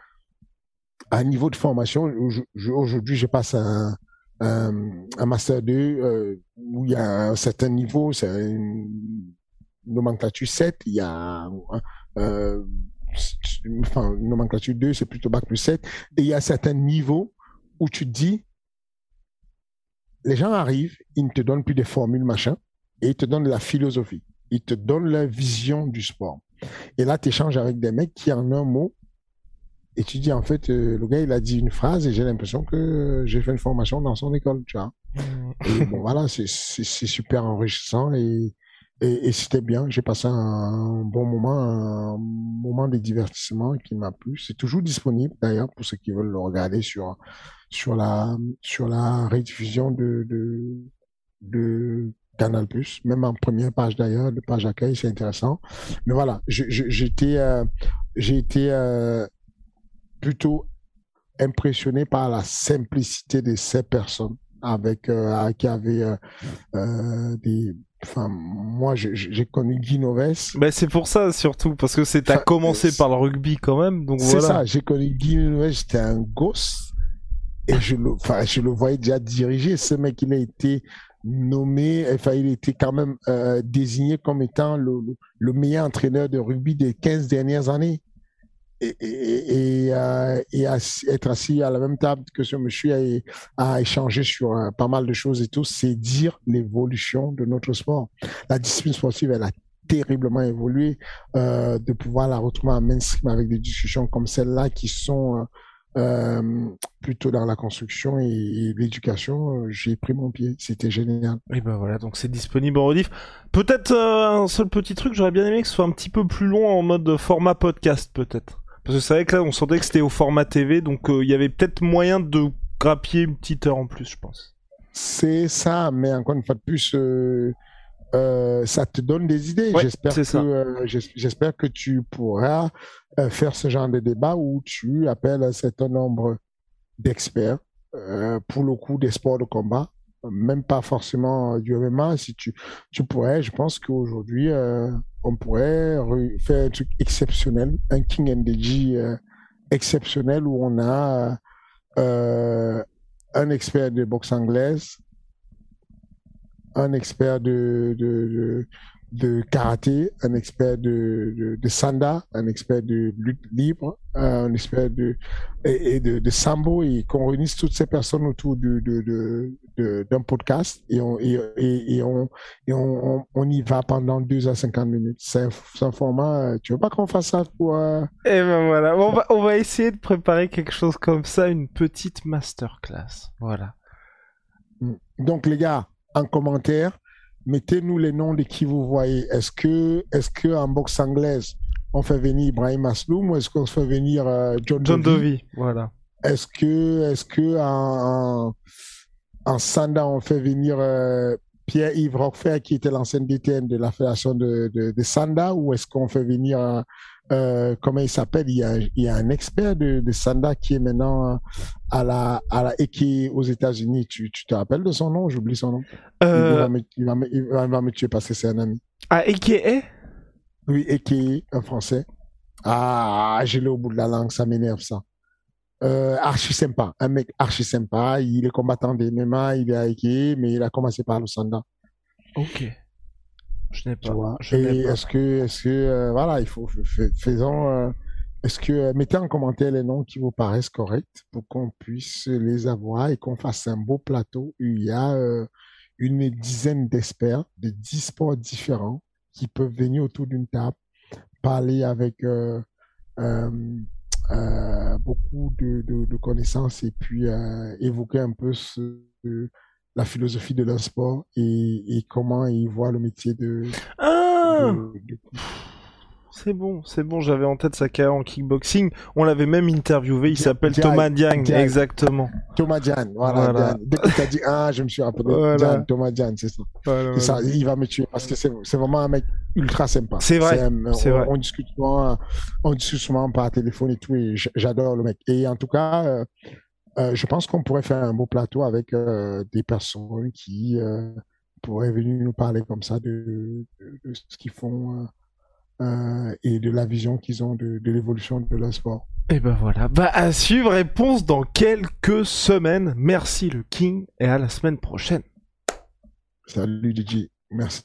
à un niveau de formation, aujourd'hui, je passe un, un, master 2 euh, où il y a un certain niveau, c'est une nomenclature 7, il y a euh, enfin, nomenclature 2, c'est plutôt bac plus 7, et il y a un certain niveau où tu te dis, les gens arrivent, ils ne te donnent plus des formules machin, et ils te donnent de la philosophie ils te donnent leur vision du sport. Et là, tu échanges avec des mecs qui, en un mot, et tu dis, en fait, euh, le gars, il a dit une phrase et j'ai l'impression que j'ai fait une formation dans son école, tu vois. Mm. Et bon, voilà, c'est super enrichissant et, et, c'était bien. J'ai passé un bon moment, un moment de divertissement qui m'a plu. C'est toujours disponible, d'ailleurs, pour ceux qui veulent le regarder sur, sur la, sur la rediffusion de, de, de Canal Plus, même en première page d'ailleurs, de page accueil, c'est intéressant. Mais voilà, j'étais, euh, j'ai été euh, plutôt impressionné par la simplicité de ces personnes avec euh, qui avaient des enfin, moi, j'ai connu Guy Noves. Ben, c'est pour ça, surtout, parce que c'est, t'as commencé par le rugby quand même, donc voilà. C'est ça, j'ai connu Guy Noves, j'étais un gosse, et je le, enfin, je le voyais déjà diriger. Ce mec, il a été nommé, enfin, il était quand même euh, désigné comme étant le, le, meilleur entraîneur de rugby des 15 dernières années. Et, et, et, euh, et être assis à la même table que ce monsieur a échangé sur euh, pas mal de choses et tout, c'est dire l'évolution de notre sport. La discipline sportive, elle a terriblement évolué, euh, de pouvoir la retrouver en mainstream avec des discussions comme celle-là qui sont euh, euh, plutôt dans la construction et, l'éducation, j'ai pris mon pied. C'était génial. Et ben voilà, donc c'est disponible en rediff. Peut-être un seul petit truc, j'aurais bien aimé que ce soit un petit peu plus long en mode format podcast, peut-être. Parce que c'est vrai que là, on sentait que c'était au format TV, donc il y avait peut-être moyen de grappier une petite heure en plus, je pense. C'est ça, mais encore une fois de plus, euh, ça te donne des idées. j'espère que euh, j'espère que tu pourras euh, faire ce genre de débat où tu appelles un certain nombre d'experts pour le coup des sports de combat, même pas forcément du MMA. Si tu tu pourrais, je pense qu'aujourd'hui on pourrait faire un truc exceptionnel, un King NDG exceptionnel où on a un expert de boxe anglaise, un expert de, karaté, un expert de, de, sanda, un expert de lutte libre, un expert de, et, de, de sambo, et qu'on réunisse toutes ces personnes autour de, de, d'un podcast et on, et, et, on, et on, on, y va pendant 2 à 50 minutes. C'est un, format, tu veux pas qu'on fasse ça pour... Euh... Et eh ben voilà, on va, on va essayer de préparer quelque chose comme ça, une petite masterclass. Voilà. Donc les gars, en commentaire. Mettez-nous les noms de qui vous voyez. Est-ce que, est-ce que en boxe anglaise, on fait venir Ibrahim Asloum ou est-ce qu'on fait venir euh, John, John Dovi Voilà. Est-ce que, est-ce que en, en, Sanda, on fait venir euh, Pierre-Yves Roquefort, qui était l'ancien DTN de la fédération de, de, de Sanda, ou est-ce qu'on fait venir euh, comment il s'appelle? Il y, a, il y a un expert de, de Sanda qui est maintenant à la à la et aux États-Unis. Tu, tu te rappelles de son nom? J'oublie son nom. Euh... Il, va me, il, va me, il, va me, tuer parce que c'est un ami. Ah, Eke Oui, Eke, un français. Ah, j'ai le au bout de la langue, ça m'énerve ça. Euh, archi sympa, un mec archi sympa. Il est combattant des MMA, il est à Eke, mais il a commencé par le Sanda. Ok. Je n'ai pas. et est-ce que, est-ce que, euh, voilà, il faut, faisons, euh, est-ce que, euh, mettez en commentaire les noms qui vous paraissent corrects pour qu'on puisse les avoir et qu'on fasse un beau plateau où il y a une dizaine d'experts de dix sports différents qui peuvent venir autour d'une table, parler avec beaucoup de, de, connaissances et puis évoquer un peu ce, la philosophie de leur sport et, et comment ils voient le métier de. Ah C'est bon, c'est bon, j'avais en tête sa carrière en kickboxing. On l'avait même interviewé, il s'appelle Thomas Diagne, exactement. Thomas Diagne, voilà. voilà. Dès que tu as dit, ah, je me suis rappelé. Voilà. Thomas Diagne, c'est ça. Voilà, ça. Il va me tuer parce que c'est vraiment un mec ultra sympa. C'est vrai. C'est vrai. On discute souvent, on discute souvent par téléphone et tout, et j'adore le mec. Et en tout cas, euh, euh, je pense qu'on pourrait faire un beau plateau avec euh, des personnes qui euh, pourraient venir nous parler comme ça de, de, ce qu'ils font et de la vision qu'ils ont de, de l'évolution de leur sport. Et ben voilà, bah à suivre, réponse dans quelques semaines. Merci le King et à la semaine prochaine. Salut DJ, merci.